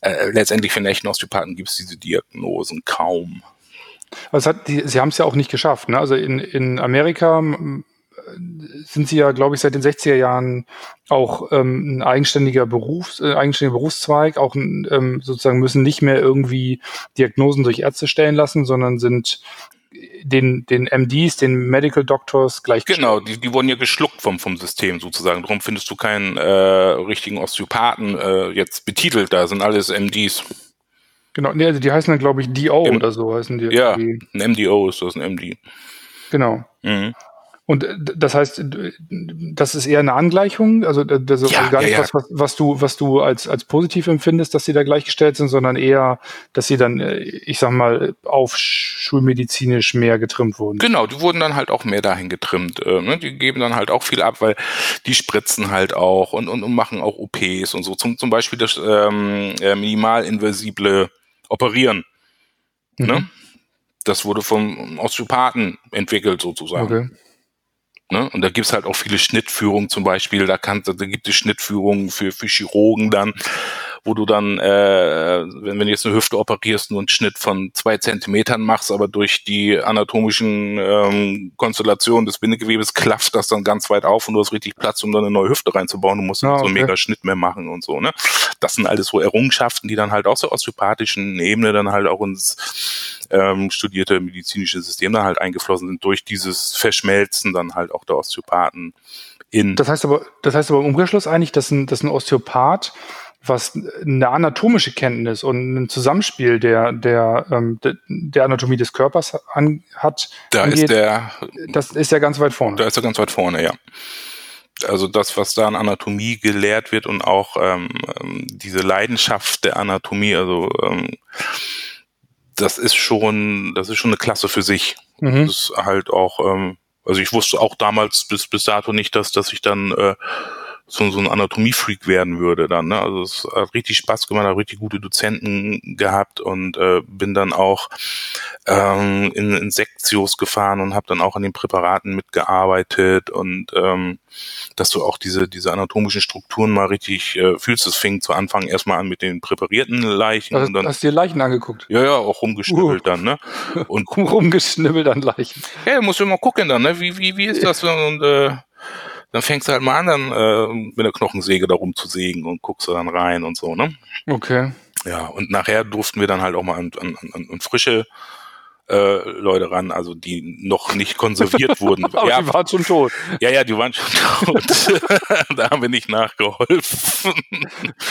äh, letztendlich für einen echten Osteopathen gibt es diese Diagnosen kaum. Also hat die, Sie haben es ja auch nicht geschafft. Ne? Also in, in Amerika sind sie ja, glaube ich, seit den 60er Jahren auch ähm, ein eigenständiger Beruf, äh, eigenständiger Berufszweig, auch ähm, sozusagen müssen nicht mehr irgendwie Diagnosen durch Ärzte stellen lassen, sondern sind den, den MDs, den Medical Doctors gleich. Genau, die, die wurden ja geschluckt vom, vom System sozusagen. Darum findest du keinen äh, richtigen Osteopathen äh, jetzt betitelt. Da sind alles MDs. Genau, nee, also die heißen dann, glaube ich, DO M oder so heißen die. Ja, ein MDO ist das, ein MD. Genau. Mhm. Und äh, das heißt, das ist eher eine Angleichung, also das ist ja, gar nicht ja, ja. was, was du, was du als, als positiv empfindest, dass sie da gleichgestellt sind, sondern eher, dass sie dann, äh, ich sag mal, auf schulmedizinisch mehr getrimmt wurden. Genau, die wurden dann halt auch mehr dahin getrimmt. Äh, ne? Die geben dann halt auch viel ab, weil die spritzen halt auch und, und, und machen auch OPs und so. Zum, zum Beispiel das ähm, minimalinvasible Operieren. Ne? Mhm. Ne? Das wurde vom Osteopathen entwickelt sozusagen. Okay. Ne? Und da gibt's halt auch viele Schnittführungen zum Beispiel. Da, kann, da gibt es Schnittführungen für, für Chirurgen dann, wo du dann, äh, wenn, wenn du jetzt eine Hüfte operierst, nur einen Schnitt von zwei Zentimetern machst, aber durch die anatomischen ähm, Konstellationen des Bindegewebes klafft das dann ganz weit auf und du hast richtig Platz, um dann eine neue Hüfte reinzubauen. Du musst ah, okay. so einen mega Schnitt mehr machen und so. Ne? Das sind alles so Errungenschaften, die dann halt aus der osteopathischen Ebene dann halt auch ins ähm, studierte medizinische System dann halt eingeflossen sind durch dieses Verschmelzen dann halt auch der Osteopathen in. Das heißt aber, das heißt aber im Umkehrschluss eigentlich, dass ein, dass ein Osteopath was eine anatomische Kenntnis und ein Zusammenspiel der, der, ähm, der Anatomie des Körpers an, hat. Da angeht, ist der. Das ist ja ganz weit vorne. Da ist er ganz weit vorne, ja. Also das, was da an Anatomie gelehrt wird und auch ähm, ähm diese Leidenschaft der Anatomie, also ähm, das ist schon, das ist schon eine Klasse für sich. Mhm. Das ist halt auch, ähm, also ich wusste auch damals bis bis dato nicht, dass dass ich dann äh, so, so ein Anatomie-Freak werden würde dann. Ne? Also es hat richtig Spaß gemacht, habe richtig gute Dozenten gehabt und äh, bin dann auch ähm, in, in Sektios gefahren und habe dann auch an den Präparaten mitgearbeitet und ähm, dass du auch diese diese anatomischen Strukturen mal richtig äh, fühlst. Es fing zu Anfang erstmal an mit den präparierten Leichen. Also, und dann, hast du dir Leichen angeguckt? Ja, ja, auch rumgeschnibbelt uh. dann, ne? Und rumgeschnibbelt an Leichen. Ja, du musst immer gucken dann, ne? Wie, wie, wie ist das? Und äh, dann fängst du halt mal an, dann äh, mit der Knochensäge da rumzusägen und guckst du dann rein und so, ne? Okay. Ja, und nachher durften wir dann halt auch mal an, an, an frische äh, Leute ran, also die noch nicht konserviert wurden. Aber ja, die waren schon tot. Ja, ja, die waren schon tot. da haben wir nicht nachgeholfen.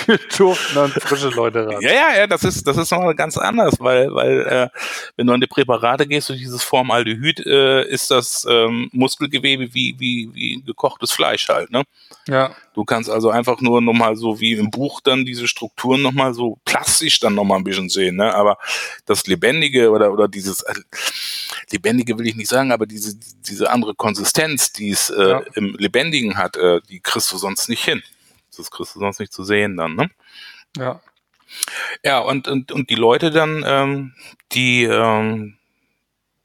wir durften dann frische Leute ran. Ja, ja, ja, das ist, das ist noch ganz anders, weil, weil äh, wenn du an die Präparate gehst, durch dieses Formaldehyd, äh, ist das ähm, Muskelgewebe wie, wie, wie gekochtes Fleisch halt, ne? Ja. Du kannst also einfach nur nochmal so wie im Buch dann diese Strukturen nochmal so plastisch dann nochmal ein bisschen sehen, ne? Aber das Lebendige oder, oder dieses Lebendige will ich nicht sagen, aber diese, diese andere Konsistenz, die es äh, ja. im Lebendigen hat, äh, die kriegst du sonst nicht hin. Das kriegst du sonst nicht zu sehen dann, ne? Ja. Ja, und, und, und die Leute dann, ähm, die ähm,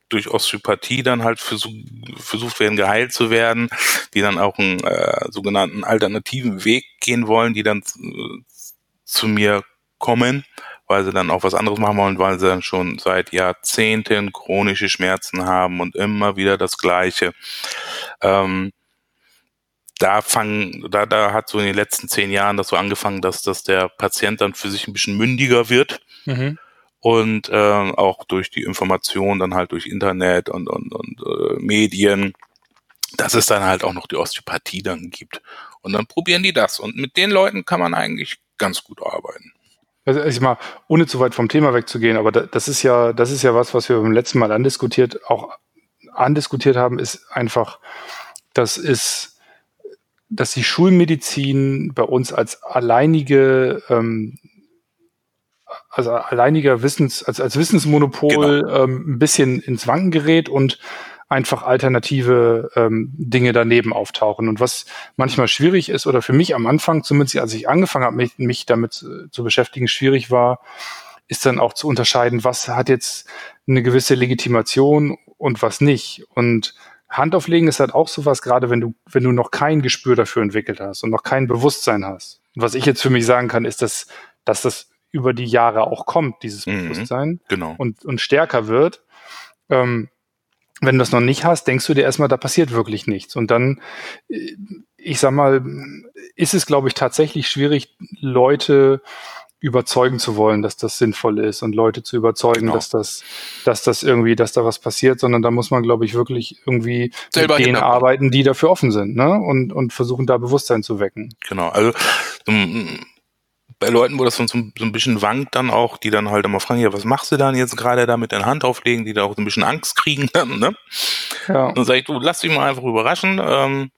durch Osteopathie dann halt versuch, versucht werden, geheilt zu werden, die dann auch einen äh, sogenannten alternativen Weg gehen wollen, die dann äh, zu mir kommen, weil sie dann auch was anderes machen wollen, weil sie dann schon seit Jahrzehnten chronische Schmerzen haben und immer wieder das Gleiche. Ähm, da fangen, da, da hat so in den letzten zehn Jahren das so angefangen, dass, dass der Patient dann für sich ein bisschen mündiger wird. Mhm und äh, auch durch die Information dann halt durch Internet und, und, und äh, Medien, dass es dann halt auch noch die Osteopathie dann gibt. Und dann probieren die das. Und mit den Leuten kann man eigentlich ganz gut arbeiten. Also ich mal, ohne zu weit vom Thema wegzugehen, aber das ist ja, das ist ja was, was wir beim letzten Mal andiskutiert, auch andiskutiert haben, ist einfach, das ist, dass die Schulmedizin bei uns als alleinige ähm, also alleiniger Wissens, als, als Wissensmonopol genau. ähm, ein bisschen ins Wanken gerät und einfach alternative ähm, Dinge daneben auftauchen. Und was manchmal schwierig ist, oder für mich am Anfang, zumindest als ich angefangen habe, mich, mich damit äh, zu beschäftigen, schwierig war, ist dann auch zu unterscheiden, was hat jetzt eine gewisse Legitimation und was nicht. Und Handauflegen ist halt auch sowas, gerade wenn du, wenn du noch kein Gespür dafür entwickelt hast und noch kein Bewusstsein hast. Und was ich jetzt für mich sagen kann, ist, dass, dass das über die Jahre auch kommt, dieses mhm, Bewusstsein genau. und, und stärker wird. Ähm, wenn du das noch nicht hast, denkst du dir erstmal, da passiert wirklich nichts. Und dann, äh, ich sag mal, ist es, glaube ich, tatsächlich schwierig, Leute überzeugen zu wollen, dass das sinnvoll ist und Leute zu überzeugen, genau. dass das, dass das irgendwie, dass da was passiert, sondern da muss man, glaube ich, wirklich irgendwie Selber mit denen arbeiten, die dafür offen sind, ne? Und, und versuchen da Bewusstsein zu wecken. Genau, also bei Leuten, wo das so, so ein bisschen wankt dann auch, die dann halt immer fragen, ja, was machst du dann jetzt gerade da mit deiner Hand auflegen, die da auch so ein bisschen Angst kriegen dann, ne? Ja. Und dann sage ich, du, lass dich mal einfach überraschen. Ähm,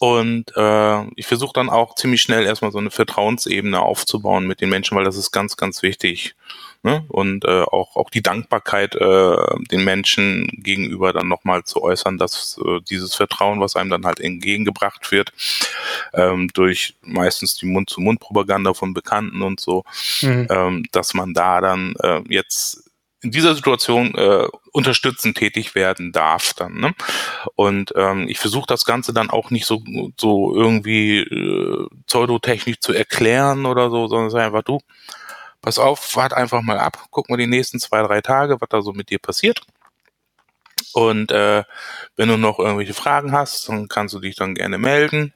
und äh, ich versuche dann auch ziemlich schnell erstmal so eine Vertrauensebene aufzubauen mit den Menschen, weil das ist ganz, ganz wichtig. Ne? Und äh, auch, auch die Dankbarkeit äh, den Menschen gegenüber dann nochmal zu äußern, dass äh, dieses Vertrauen, was einem dann halt entgegengebracht wird, ähm, durch meistens die Mund-zu-Mund-Propaganda von Bekannten und so, mhm. ähm, dass man da dann äh, jetzt in dieser Situation äh, unterstützend tätig werden darf dann. Ne? Und ähm, ich versuche das Ganze dann auch nicht so, so irgendwie äh, pseudotechnisch zu erklären oder so, sondern sag einfach, du, pass auf, wart einfach mal ab, guck mal die nächsten zwei, drei Tage, was da so mit dir passiert. Und äh, wenn du noch irgendwelche Fragen hast, dann kannst du dich dann gerne melden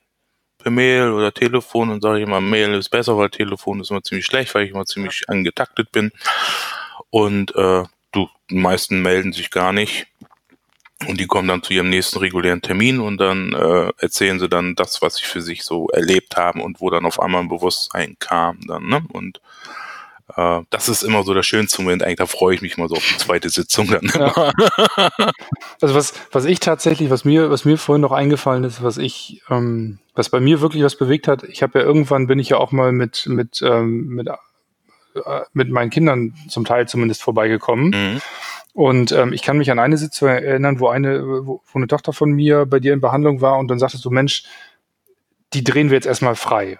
per Mail oder Telefon und sage ich immer, Mail ist besser, weil Telefon ist immer ziemlich schlecht, weil ich immer ziemlich angetaktet bin. Und äh, du, die meisten melden sich gar nicht. Und die kommen dann zu ihrem nächsten regulären Termin und dann äh, erzählen sie dann das, was sie für sich so erlebt haben und wo dann auf einmal ein Bewusstsein kam dann, ne? Und äh, das ist immer so der schönste Moment. Eigentlich, da freue ich mich mal so auf die zweite Sitzung dann. Ja. also was, was ich tatsächlich, was mir, was mir vorhin noch eingefallen ist, was ich, ähm, was bei mir wirklich was bewegt hat, ich habe ja irgendwann bin ich ja auch mal mit, mit, ähm, mit äh, mit meinen Kindern zum Teil zumindest vorbeigekommen. Mhm. Und ähm, ich kann mich an eine Sitzung erinnern, wo eine, wo, wo eine Tochter von mir bei dir in Behandlung war und dann sagtest du, Mensch, die drehen wir jetzt erstmal frei.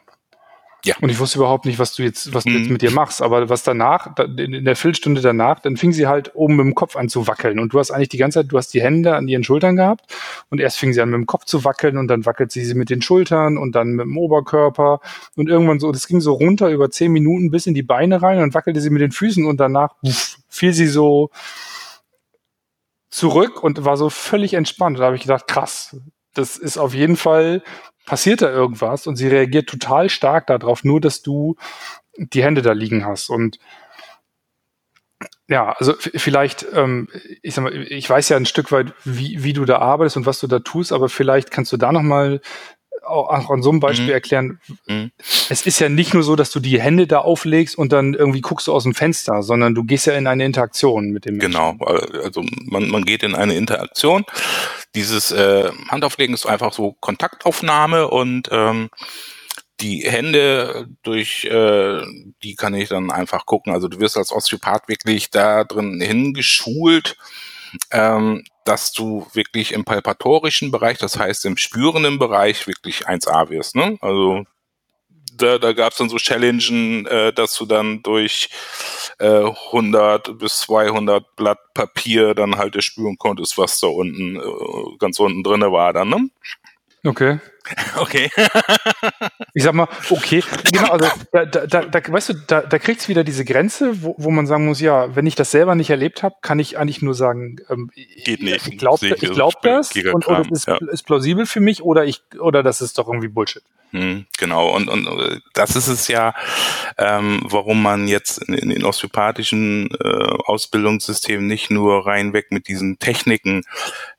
Ja. Und ich wusste überhaupt nicht, was du jetzt, was du jetzt mhm. mit dir machst. Aber was danach, in der Viertelstunde danach, dann fing sie halt oben mit dem Kopf an zu wackeln. Und du hast eigentlich die ganze Zeit, du hast die Hände an ihren Schultern gehabt. Und erst fing sie an mit dem Kopf zu wackeln und dann wackelt sie sie mit den Schultern und dann mit dem Oberkörper. Und irgendwann so, das ging so runter über zehn Minuten bis in die Beine rein und wackelte sie mit den Füßen und danach uff, fiel sie so zurück und war so völlig entspannt. Da habe ich gedacht, krass, das ist auf jeden Fall passiert da irgendwas und sie reagiert total stark darauf, nur dass du die Hände da liegen hast. Und ja, also vielleicht, ähm, ich sag mal, ich weiß ja ein Stück weit, wie, wie du da arbeitest und was du da tust, aber vielleicht kannst du da nochmal auch an so einem Beispiel mhm. erklären. Mhm. Es ist ja nicht nur so, dass du die Hände da auflegst und dann irgendwie guckst du aus dem Fenster, sondern du gehst ja in eine Interaktion mit dem Menschen. Genau, also man, man geht in eine Interaktion. Dieses äh, Handauflegen ist einfach so Kontaktaufnahme und ähm, die Hände durch äh, die kann ich dann einfach gucken. Also du wirst als Osteopath wirklich da drin hingeschult, ähm, dass du wirklich im palpatorischen Bereich, das heißt im spürenden Bereich, wirklich 1A wirst. Ne? Also da, da gab es dann so Challengen, äh, dass du dann durch äh, 100 bis 200 Blatt Papier dann halt spüren konntest, was da unten, äh, ganz unten drinne war dann. Ne? Okay. Okay. ich sag mal, okay. Genau, also da, da, da weißt du, da, da kriegt es wieder diese Grenze, wo, wo man sagen muss, ja, wenn ich das selber nicht erlebt habe, kann ich eigentlich nur sagen, ähm, geht nicht. Ich glaube ich glaub das und, und es ist, ja. ist plausibel für mich oder ich oder das ist doch irgendwie Bullshit. Hm, genau, und, und das ist es ja, ähm, warum man jetzt in, in den osteopathischen äh, Ausbildungssystemen nicht nur reinweg mit diesen Techniken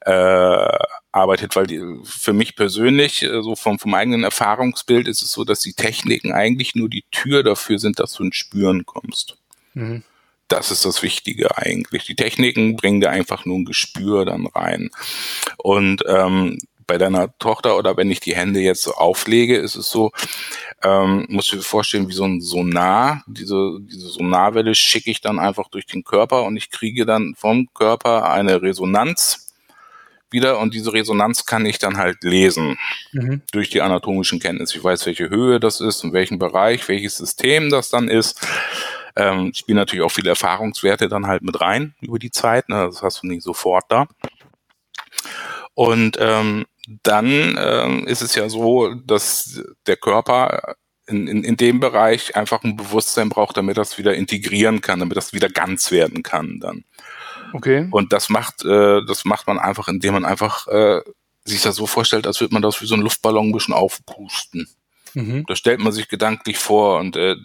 äh, arbeitet, weil die, für mich persönlich, äh, so vom, vom eigenen Erfahrungsbild, ist es so, dass die Techniken eigentlich nur die Tür dafür sind, dass du ins Spüren kommst. Mhm. Das ist das Wichtige eigentlich. Die Techniken bringen dir einfach nur ein Gespür dann rein. Und ähm, bei deiner Tochter oder wenn ich die Hände jetzt auflege, ist es so, ähm, musst du dir vorstellen, wie so ein Sonar. Diese, diese Sonarwelle schicke ich dann einfach durch den Körper und ich kriege dann vom Körper eine Resonanz wieder und diese Resonanz kann ich dann halt lesen mhm. durch die anatomischen Kenntnisse. Ich weiß, welche Höhe das ist, in welchem Bereich, welches System das dann ist. Ähm, spielen natürlich auch viele Erfahrungswerte dann halt mit rein über die Zeit. Ne? Das hast du nicht sofort da. Und ähm, dann ähm, ist es ja so, dass der Körper in, in, in dem Bereich einfach ein Bewusstsein braucht, damit das wieder integrieren kann, damit das wieder ganz werden kann dann. Okay. Und das macht, äh, das macht man einfach, indem man einfach äh, sich das so vorstellt, als würde man das wie so ein Luftballon ein bisschen aufpusten. Mhm. Da stellt man sich gedanklich vor und äh,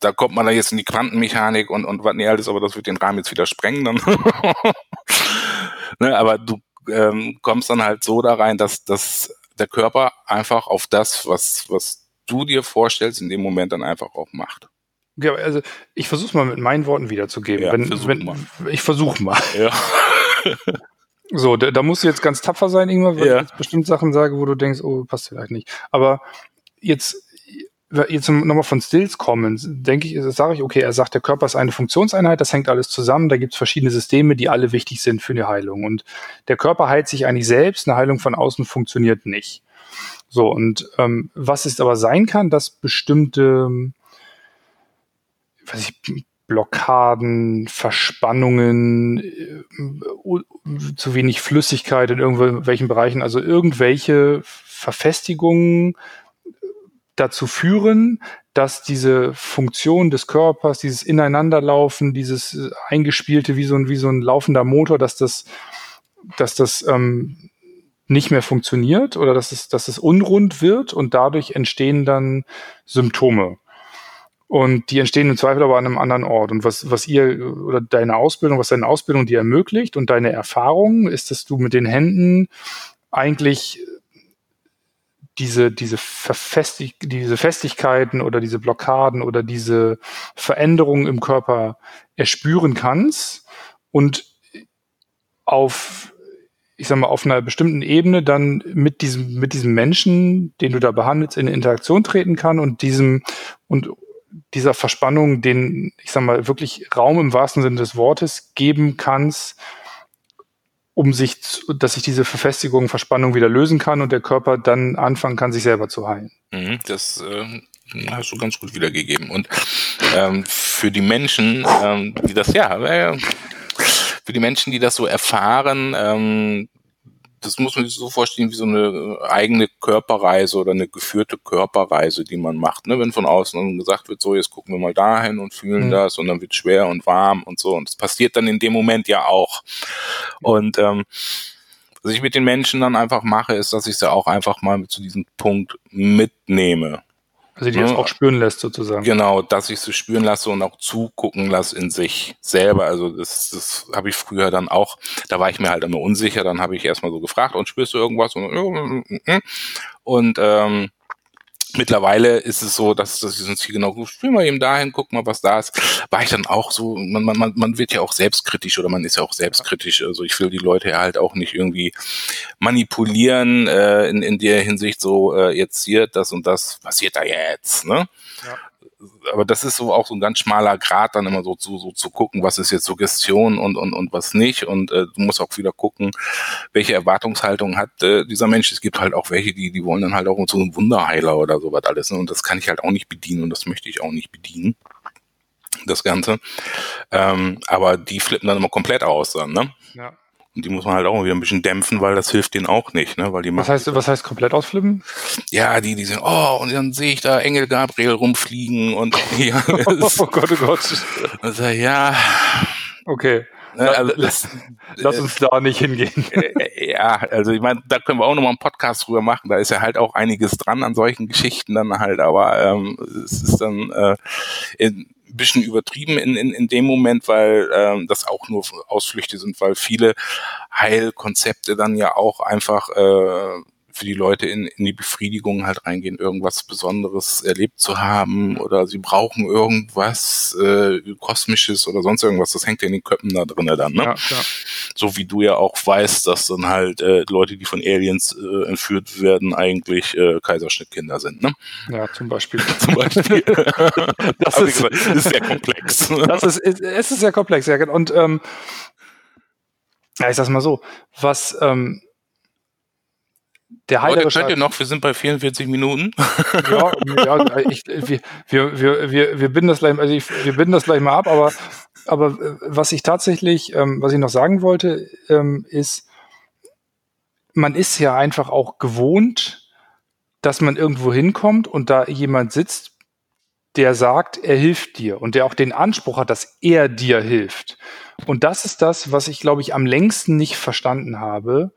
da kommt man da jetzt in die Quantenmechanik und, und was nicht alles, aber das wird den Rahmen jetzt wieder sprengen dann. ne, aber du ähm, kommst dann halt so da rein, dass, dass der Körper einfach auf das, was, was du dir vorstellst, in dem Moment dann einfach auch macht. Ja, also ich versuche es mal mit meinen Worten wiederzugeben. Ja, wenn, versuch wenn, mal. Ich versuche mal. Ja. so, da, da, musst du jetzt ganz tapfer sein, irgendwann, weil ja. ich jetzt bestimmt Sachen sage, wo du denkst, oh, passt vielleicht nicht. Aber jetzt jetzt nochmal von Stills kommen, denke ich, sage ich, okay, er sagt, der Körper ist eine Funktionseinheit, das hängt alles zusammen, da gibt es verschiedene Systeme, die alle wichtig sind für eine Heilung. Und der Körper heilt sich eigentlich selbst, eine Heilung von außen funktioniert nicht. So, und ähm, was es aber sein kann, dass bestimmte weiß ich, Blockaden, Verspannungen, äh, zu wenig Flüssigkeit in irgendwelchen Bereichen, also irgendwelche Verfestigungen dazu führen, dass diese Funktion des Körpers, dieses Ineinanderlaufen, dieses äh, eingespielte wie so ein, wie so ein laufender Motor, dass das, dass das ähm, nicht mehr funktioniert oder dass es, dass es unrund wird und dadurch entstehen dann Symptome. Und die entstehen im Zweifel aber an einem anderen Ort. Und was, was ihr oder deine Ausbildung, was deine Ausbildung dir ermöglicht und deine Erfahrung ist, dass du mit den Händen eigentlich diese, diese, Verfestig diese Festigkeiten oder diese Blockaden oder diese Veränderungen im Körper erspüren kannst und auf, ich sag mal, auf einer bestimmten Ebene dann mit diesem, mit diesem Menschen, den du da behandelst, in Interaktion treten kann und diesem, und dieser Verspannung den, ich sag mal, wirklich Raum im wahrsten Sinne des Wortes geben kannst, um sich, dass sich diese Verfestigung, Verspannung wieder lösen kann und der Körper dann anfangen kann, sich selber zu heilen. Mhm, das äh, hast du ganz gut wiedergegeben. Und ähm, für die Menschen, ähm, die das, ja, äh, für die Menschen, die das so erfahren, ähm, das muss man sich so vorstellen wie so eine äh, eigene Körperreise oder eine geführte Körperreise, die man macht. Ne? Wenn von außen gesagt wird, so jetzt gucken wir mal dahin und fühlen mhm. das und dann wird schwer und warm und so. Und das passiert dann in dem Moment ja auch. Und ähm, was ich mit den Menschen dann einfach mache, ist, dass ich sie auch einfach mal zu diesem Punkt mitnehme. Also die ja, jetzt auch spüren lässt sozusagen. Genau, dass ich sie spüren lasse und auch zugucken lasse in sich selber. Also das, das habe ich früher dann auch, da war ich mir halt immer unsicher, dann habe ich erstmal so gefragt, und spürst du irgendwas? Und, und ähm, Mittlerweile ist es so, dass, dass ich uns hier genau, spiel mal eben dahin, guck mal, was da ist. War ich dann auch so, man, man, man wird ja auch selbstkritisch oder man ist ja auch selbstkritisch. Also ich will die Leute ja halt auch nicht irgendwie manipulieren äh, in, in der Hinsicht so, äh, jetzt hier, das und das passiert da jetzt. Ne? Ja aber das ist so auch so ein ganz schmaler Grad, dann immer so zu, so zu gucken, was ist jetzt Suggestion und, und, und was nicht. Und äh, du musst auch wieder gucken, welche Erwartungshaltung hat äh, dieser Mensch. Es gibt halt auch welche, die, die wollen dann halt auch so einen Wunderheiler oder sowas alles. Ne? Und das kann ich halt auch nicht bedienen und das möchte ich auch nicht bedienen. Das Ganze. Ähm, aber die flippen dann immer komplett aus dann, ne? Ja. Und die muss man halt auch wieder ein bisschen dämpfen, weil das hilft denen auch nicht, ne? Weil die was heißt, was heißt komplett ausflippen? Ja, die, die sind, oh, und dann sehe ich da Engel Gabriel rumfliegen und ja, oh Gott, oh Gott. Also, ja. Okay. Ne, also das, Lass uns da nicht hingehen. Äh, äh, ja, also ich meine, da können wir auch nochmal einen Podcast drüber machen. Da ist ja halt auch einiges dran an solchen Geschichten dann halt, aber ähm, es ist dann äh, in, bisschen übertrieben in, in, in dem Moment, weil ähm, das auch nur Ausflüchte sind, weil viele Heilkonzepte dann ja auch einfach äh, für die Leute in, in die Befriedigung halt reingehen, irgendwas Besonderes erlebt zu haben oder sie brauchen irgendwas äh, Kosmisches oder sonst irgendwas. Das hängt ja in den Köpfen da drinnen dann, ne? Ja, ja. So wie du ja auch weißt, dass dann halt äh, Leute, die von Aliens äh, entführt werden, eigentlich äh, Kaiserschnittkinder sind, ne? Ja, zum Beispiel. zum Beispiel. das ist, gesagt, ist sehr komplex. das ist, es ist sehr komplex, ja. Und ähm, ja, ich sag's mal so, was ähm, der Heilige könnt ihr noch, wir sind bei 44 Minuten. Ja, ja ich, wir, wir, wir, wir, wir binden das gleich, also ich, wir binden das gleich mal ab, aber, aber äh, was ich tatsächlich, ähm, was ich noch sagen wollte, ähm, ist, man ist ja einfach auch gewohnt, dass man irgendwo hinkommt und da jemand sitzt, der sagt, er hilft dir und der auch den Anspruch hat, dass er dir hilft. Und das ist das, was ich, glaube ich, am längsten nicht verstanden habe.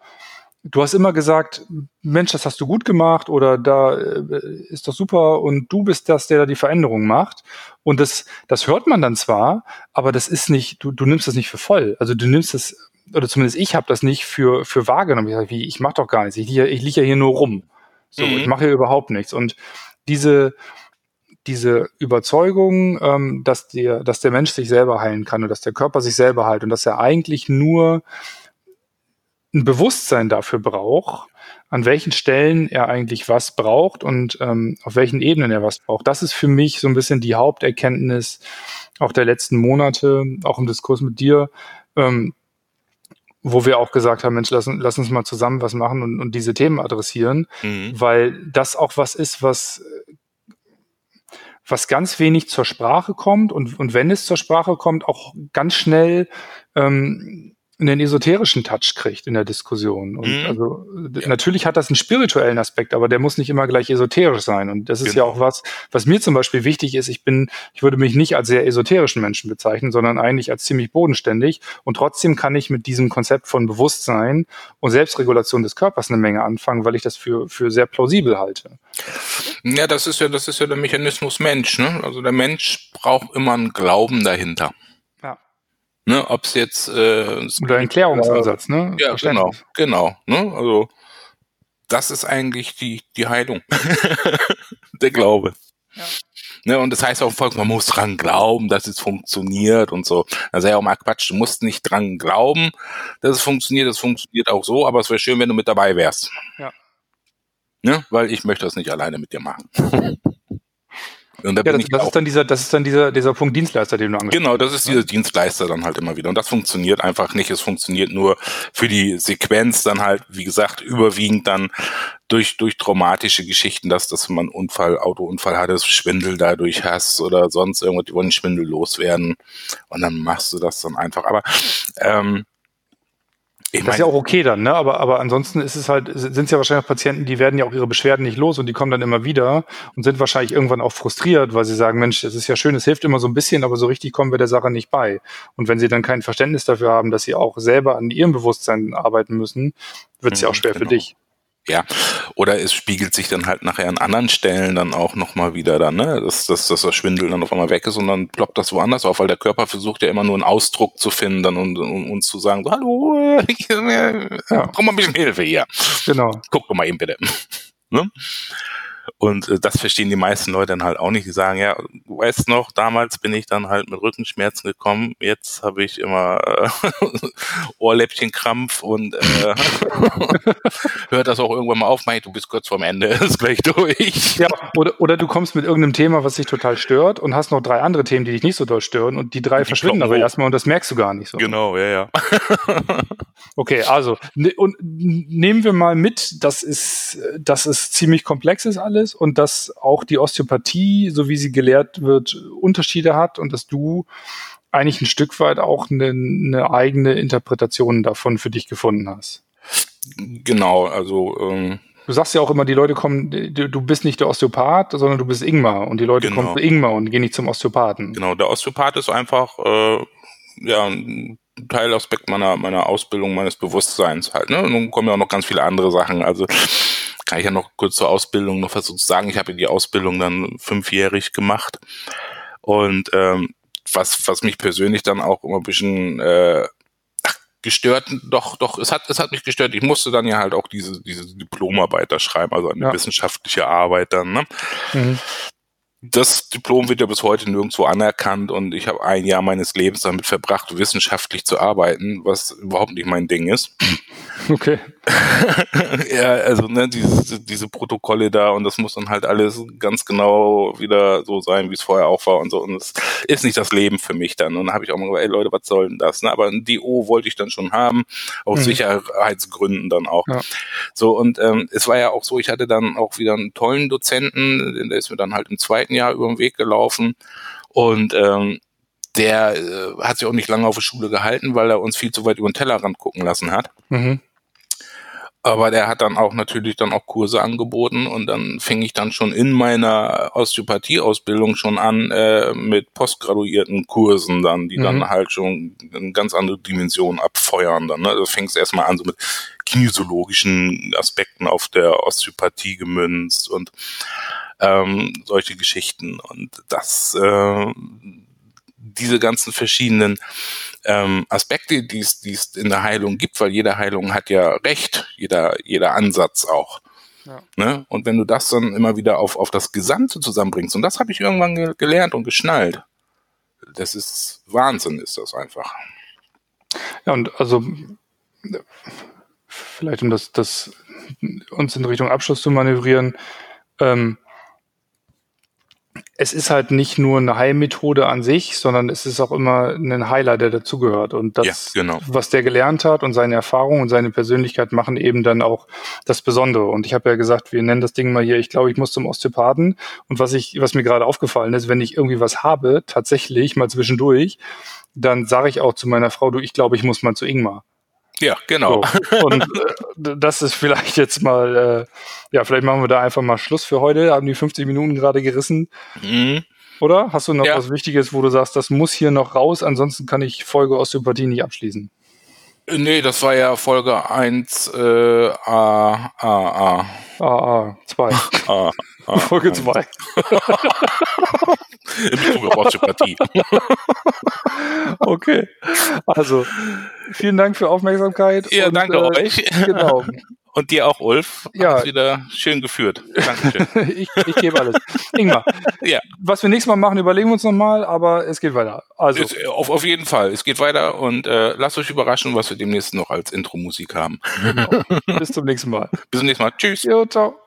Du hast immer gesagt, Mensch, das hast du gut gemacht oder da äh, ist doch super und du bist das, der da die Veränderung macht. Und das, das hört man dann zwar, aber das ist nicht, du, du nimmst das nicht für voll. Also du nimmst das, oder zumindest ich habe das nicht für, für wahrgenommen. Ich sage, wie, ich mache doch gar nichts, ich liege ich lieg ja hier nur rum. So, mhm. ich mache hier überhaupt nichts. Und diese, diese Überzeugung, ähm, dass, der, dass der Mensch sich selber heilen kann und dass der Körper sich selber heilt und dass er eigentlich nur ein Bewusstsein dafür braucht, an welchen Stellen er eigentlich was braucht und ähm, auf welchen Ebenen er was braucht. Das ist für mich so ein bisschen die Haupterkenntnis auch der letzten Monate, auch im Diskurs mit dir, ähm, wo wir auch gesagt haben, Mensch, lass, lass uns mal zusammen was machen und, und diese Themen adressieren, mhm. weil das auch was ist, was was ganz wenig zur Sprache kommt und, und wenn es zur Sprache kommt, auch ganz schnell ähm, einen esoterischen Touch kriegt in der Diskussion. Und mhm. also ja. natürlich hat das einen spirituellen Aspekt, aber der muss nicht immer gleich esoterisch sein. Und das ist genau. ja auch was, was mir zum Beispiel wichtig ist. Ich bin, ich würde mich nicht als sehr esoterischen Menschen bezeichnen, sondern eigentlich als ziemlich bodenständig. Und trotzdem kann ich mit diesem Konzept von Bewusstsein und Selbstregulation des Körpers eine Menge anfangen, weil ich das für, für sehr plausibel halte. Ja, das ist ja, das ist ja der Mechanismus Mensch, ne? Also der Mensch braucht immer einen Glauben dahinter. Ne, ob es jetzt äh, oder ein Klärungsansatz, ne? Ja, genau, genau. Ne? Also das ist eigentlich die die Heilung, der Glaube. Ja. Ne, und das heißt auch Volk, man muss dran glauben, dass es funktioniert und so. Da sei ja auch mal Quatsch, du musst nicht dran glauben, dass es funktioniert, es funktioniert auch so, aber es wäre schön, wenn du mit dabei wärst. Ja. Ne? Weil ich möchte das nicht alleine mit dir machen. Und da ja, das, das ist dann dieser, das ist dann dieser, dieser Punkt Dienstleister, den du angesprochen hast. Genau, das ist dieser Dienstleister dann halt immer wieder. Und das funktioniert einfach nicht. Es funktioniert nur für die Sequenz dann halt, wie gesagt, überwiegend dann durch, durch traumatische Geschichten, dass, dass man Unfall, Autounfall hatte, Schwindel dadurch hast oder sonst irgendwas, die wollen Schwindel loswerden. Und dann machst du das dann einfach. Aber, ähm, ich das ist ja auch okay dann, ne? Aber, aber ansonsten ist es halt, sind es ja wahrscheinlich auch Patienten, die werden ja auch ihre Beschwerden nicht los und die kommen dann immer wieder und sind wahrscheinlich irgendwann auch frustriert, weil sie sagen, Mensch, das ist ja schön, es hilft immer so ein bisschen, aber so richtig kommen wir der Sache nicht bei. Und wenn sie dann kein Verständnis dafür haben, dass sie auch selber an ihrem Bewusstsein arbeiten müssen, wird es ja auch mhm, schwer genau. für dich. Ja, oder es spiegelt sich dann halt nachher an anderen Stellen dann auch nochmal wieder dann, ne? dass, dass, dass das Schwindel dann auf einmal weg ist und dann ploppt das woanders auf, weil der Körper versucht ja immer nur einen Ausdruck zu finden dann und, und, und zu sagen, so, hallo, ich, äh, ja. brauch mal ein bisschen Hilfe hier. Genau. Guck doch mal eben bitte. ne? Und äh, das verstehen die meisten Leute dann halt auch nicht. Die sagen, ja, du weißt noch, damals bin ich dann halt mit Rückenschmerzen gekommen. Jetzt habe ich immer äh, Ohrläppchenkrampf und äh, hört das auch irgendwann mal auf. Mei, du bist kurz vorm Ende, ist gleich durch. Ja, oder, oder du kommst mit irgendeinem Thema, was dich total stört und hast noch drei andere Themen, die dich nicht so doll stören und die drei die verschwinden aber erstmal und das merkst du gar nicht so. Genau, ja, ja. okay, also ne, und nehmen wir mal mit, das ist, das ist ziemlich komplex ist alles ist und dass auch die Osteopathie, so wie sie gelehrt wird, Unterschiede hat und dass du eigentlich ein Stück weit auch eine, eine eigene Interpretation davon für dich gefunden hast. Genau, also ähm, Du sagst ja auch immer, die Leute kommen, du bist nicht der Osteopath, sondern du bist Ingmar und die Leute genau. kommen zu Ingmar und gehen nicht zum Osteopathen. Genau, der Osteopath ist einfach äh, ja ein Teilaspekt meiner meiner Ausbildung, meines Bewusstseins halt. Ne? Und nun kommen ja auch noch ganz viele andere Sachen. Also kann ich ja noch kurz zur Ausbildung noch was zu sagen. Ich habe die Ausbildung dann fünfjährig gemacht. Und ähm, was, was mich persönlich dann auch immer ein bisschen äh, gestört, doch, doch, es hat, es hat mich gestört. Ich musste dann ja halt auch diese, diese Diplomarbeit da schreiben, also eine ja. wissenschaftliche Arbeit dann. Ne? Mhm das Diplom wird ja bis heute nirgendwo anerkannt und ich habe ein Jahr meines Lebens damit verbracht, wissenschaftlich zu arbeiten, was überhaupt nicht mein Ding ist. Okay. ja, also ne, diese, diese Protokolle da und das muss dann halt alles ganz genau wieder so sein, wie es vorher auch war und so. Und es ist nicht das Leben für mich dann. Und dann habe ich auch mal gesagt, ey Leute, was soll denn das? Ne? Aber ein DO wollte ich dann schon haben, aus mhm. Sicherheitsgründen dann auch. Ja. So, und ähm, es war ja auch so, ich hatte dann auch wieder einen tollen Dozenten, der ist mir dann halt im zweiten Jahr über den Weg gelaufen. Und ähm, der äh, hat sich auch nicht lange auf der Schule gehalten, weil er uns viel zu weit über den Tellerrand gucken lassen hat. Mhm. aber der hat dann auch natürlich dann auch Kurse angeboten und dann fing ich dann schon in meiner Osteopathie-Ausbildung schon an äh, mit postgraduierten Kursen dann, die mhm. dann halt schon eine ganz andere Dimension abfeuern dann. Ne? Da fing es erstmal an so mit kinesiologischen Aspekten auf der Osteopathie gemünzt und ähm, solche Geschichten und das äh, diese ganzen verschiedenen ähm, Aspekte, die es, die es in der Heilung gibt, weil jede Heilung hat ja Recht, jeder, jeder Ansatz auch. Ja. Ne? Und wenn du das dann immer wieder auf, auf das Gesamte zusammenbringst, und das habe ich irgendwann ge gelernt und geschnallt, das ist Wahnsinn, ist das einfach. Ja, und also vielleicht um das, das uns in Richtung Abschluss zu manövrieren, ähm, es ist halt nicht nur eine Heilmethode an sich, sondern es ist auch immer ein Heiler, der dazugehört. Und das, ja, genau. was der gelernt hat und seine Erfahrungen und seine Persönlichkeit machen eben dann auch das Besondere. Und ich habe ja gesagt, wir nennen das Ding mal hier, ich glaube, ich muss zum Osteopathen. Und was ich, was mir gerade aufgefallen ist, wenn ich irgendwie was habe, tatsächlich mal zwischendurch, dann sage ich auch zu meiner Frau, du, ich glaube, ich muss mal zu Ingmar. Ja, genau. So. Und äh, das ist vielleicht jetzt mal, äh, ja, vielleicht machen wir da einfach mal Schluss für heute. Haben die 50 Minuten gerade gerissen. Mhm. Oder? Hast du noch ja. was Wichtiges, wo du sagst, das muss hier noch raus, ansonsten kann ich Folge Osteopathie nicht abschließen? Nee, das war ja Folge 1 äh, A, A, A. A, A, 2. A, A, Folge 2. In Bezug auf Osteopathie. okay. Also, vielen Dank für Aufmerksamkeit. Ja, und, danke äh, euch. Genau. Und dir auch, Ulf. Ja. Wieder schön geführt. Dankeschön. ich, ich gebe alles. Ingmar. ja. Was wir nächstes Mal machen, überlegen wir uns nochmal, aber es geht weiter. Also. Es, auf, auf jeden Fall. Es geht weiter und äh, lasst euch überraschen, was wir demnächst noch als Intro-Musik haben. Genau. Bis zum nächsten Mal. Bis zum nächsten Mal. Tschüss. Jo, ciao.